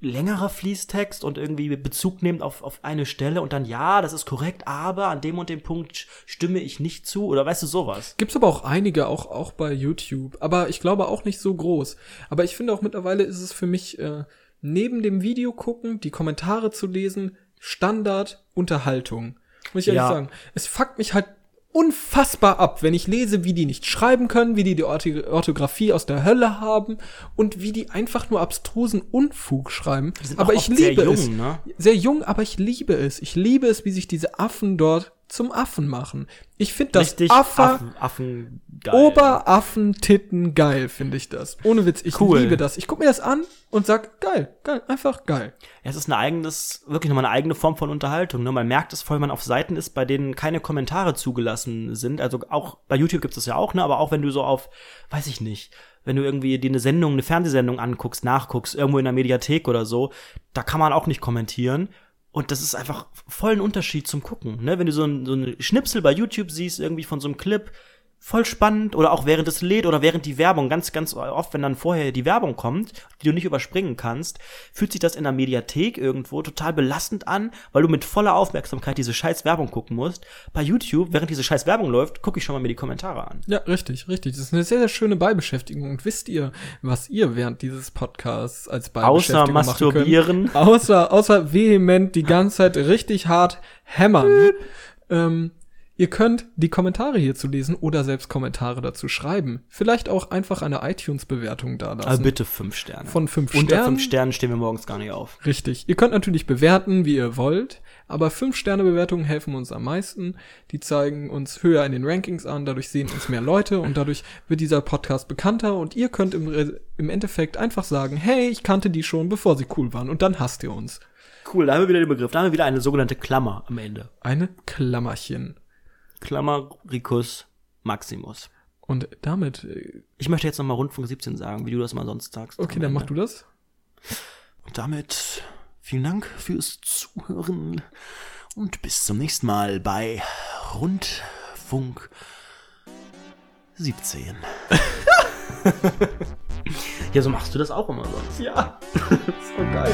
längerer Fließtext und irgendwie Bezug nehmend auf, auf eine Stelle und dann, ja, das ist korrekt, aber an dem und dem Punkt stimme ich nicht zu oder weißt du, sowas. Gibt's aber auch einige, auch, auch bei YouTube. Aber ich glaube auch nicht so groß. Aber ich finde auch mittlerweile ist es für mich, äh, neben dem Video gucken, die Kommentare zu lesen, Standard Unterhaltung. Muss ich ehrlich Ja. sagen. Es fuckt mich halt unfassbar ab, wenn ich lese, wie die nicht schreiben können, wie die die Orthographie aus der Hölle haben und wie die einfach nur abstrusen Unfug schreiben. Aber ich liebe jung, es. ne? Sehr jung, aber ich liebe es. Ich liebe es, wie sich diese Affen dort zum Affen machen. Ich finde das Richtig Affer, Affen, Affen geil. Oberaffentitten geil, finde ich das. Ohne Witz, ich Cool. liebe das. Ich gucke mir das an und sag geil, geil, einfach geil. Ja, es ist ein eigenes, wirklich nochmal eine eigene Form von Unterhaltung. Ne? Man merkt es voll, wenn man auf Seiten ist, bei denen keine Kommentare zugelassen sind. Also auch bei YouTube gibt es das ja auch, ne? Aber auch wenn du so auf, weiß ich nicht, wenn du irgendwie dir eine Sendung, eine Fernsehsendung anguckst, nachguckst, irgendwo in der Mediathek oder so, da kann man auch nicht kommentieren. Und das ist einfach voll ein Unterschied zum Gucken. Ne? Wenn du so ein, so ein Schnipsel bei YouTube siehst, irgendwie von so einem Clip, voll spannend oder auch während es lädt oder während die Werbung, ganz, ganz oft, wenn dann vorher die Werbung kommt, die du nicht überspringen kannst, fühlt sich das in der Mediathek irgendwo total belastend an, weil du mit voller Aufmerksamkeit diese scheiß Werbung gucken musst. Bei YouTube, während diese scheiß Werbung läuft, gucke ich schon mal mir die Kommentare an. Ja, richtig, richtig. Das ist eine sehr, sehr schöne Beibeschäftigung. Und wisst ihr, was ihr während dieses Podcasts als Beibeschäftigung Außer machen masturbieren. Könnt? Außer, außer vehement die ganze Zeit richtig hart hämmern. ähm, ihr könnt die Kommentare hierzu lesen oder selbst Kommentare dazu schreiben. Vielleicht auch einfach eine iTunes-Bewertung da lassen. Aber bitte fünf Sterne. Von fünf Unter Sternen? fünf Sternen stehen wir morgens gar nicht auf. Richtig. Ihr könnt natürlich bewerten, wie ihr wollt, aber 5-Sterne-Bewertungen helfen uns am meisten. Die zeigen uns höher in den Rankings an, dadurch sehen uns mehr Leute und dadurch wird dieser Podcast bekannter und ihr könnt im, Re- im Endeffekt einfach sagen, hey, ich kannte die schon, bevor sie cool waren und dann hasst ihr uns. Cool, da haben wir wieder den Begriff. Da haben wir wieder eine sogenannte Klammer am Ende. Eine Klammerchen. Klammer Ricus Maximus. Und damit, äh, Ich möchte jetzt nochmal Rundfunk 17 sagen, wie du das mal sonst sagst. okay, dann mach du das. Und damit vielen Dank fürs Zuhören und bis zum nächsten Mal bei Rundfunk 17. ja, so machst du das auch immer sonst. Ja, so geil.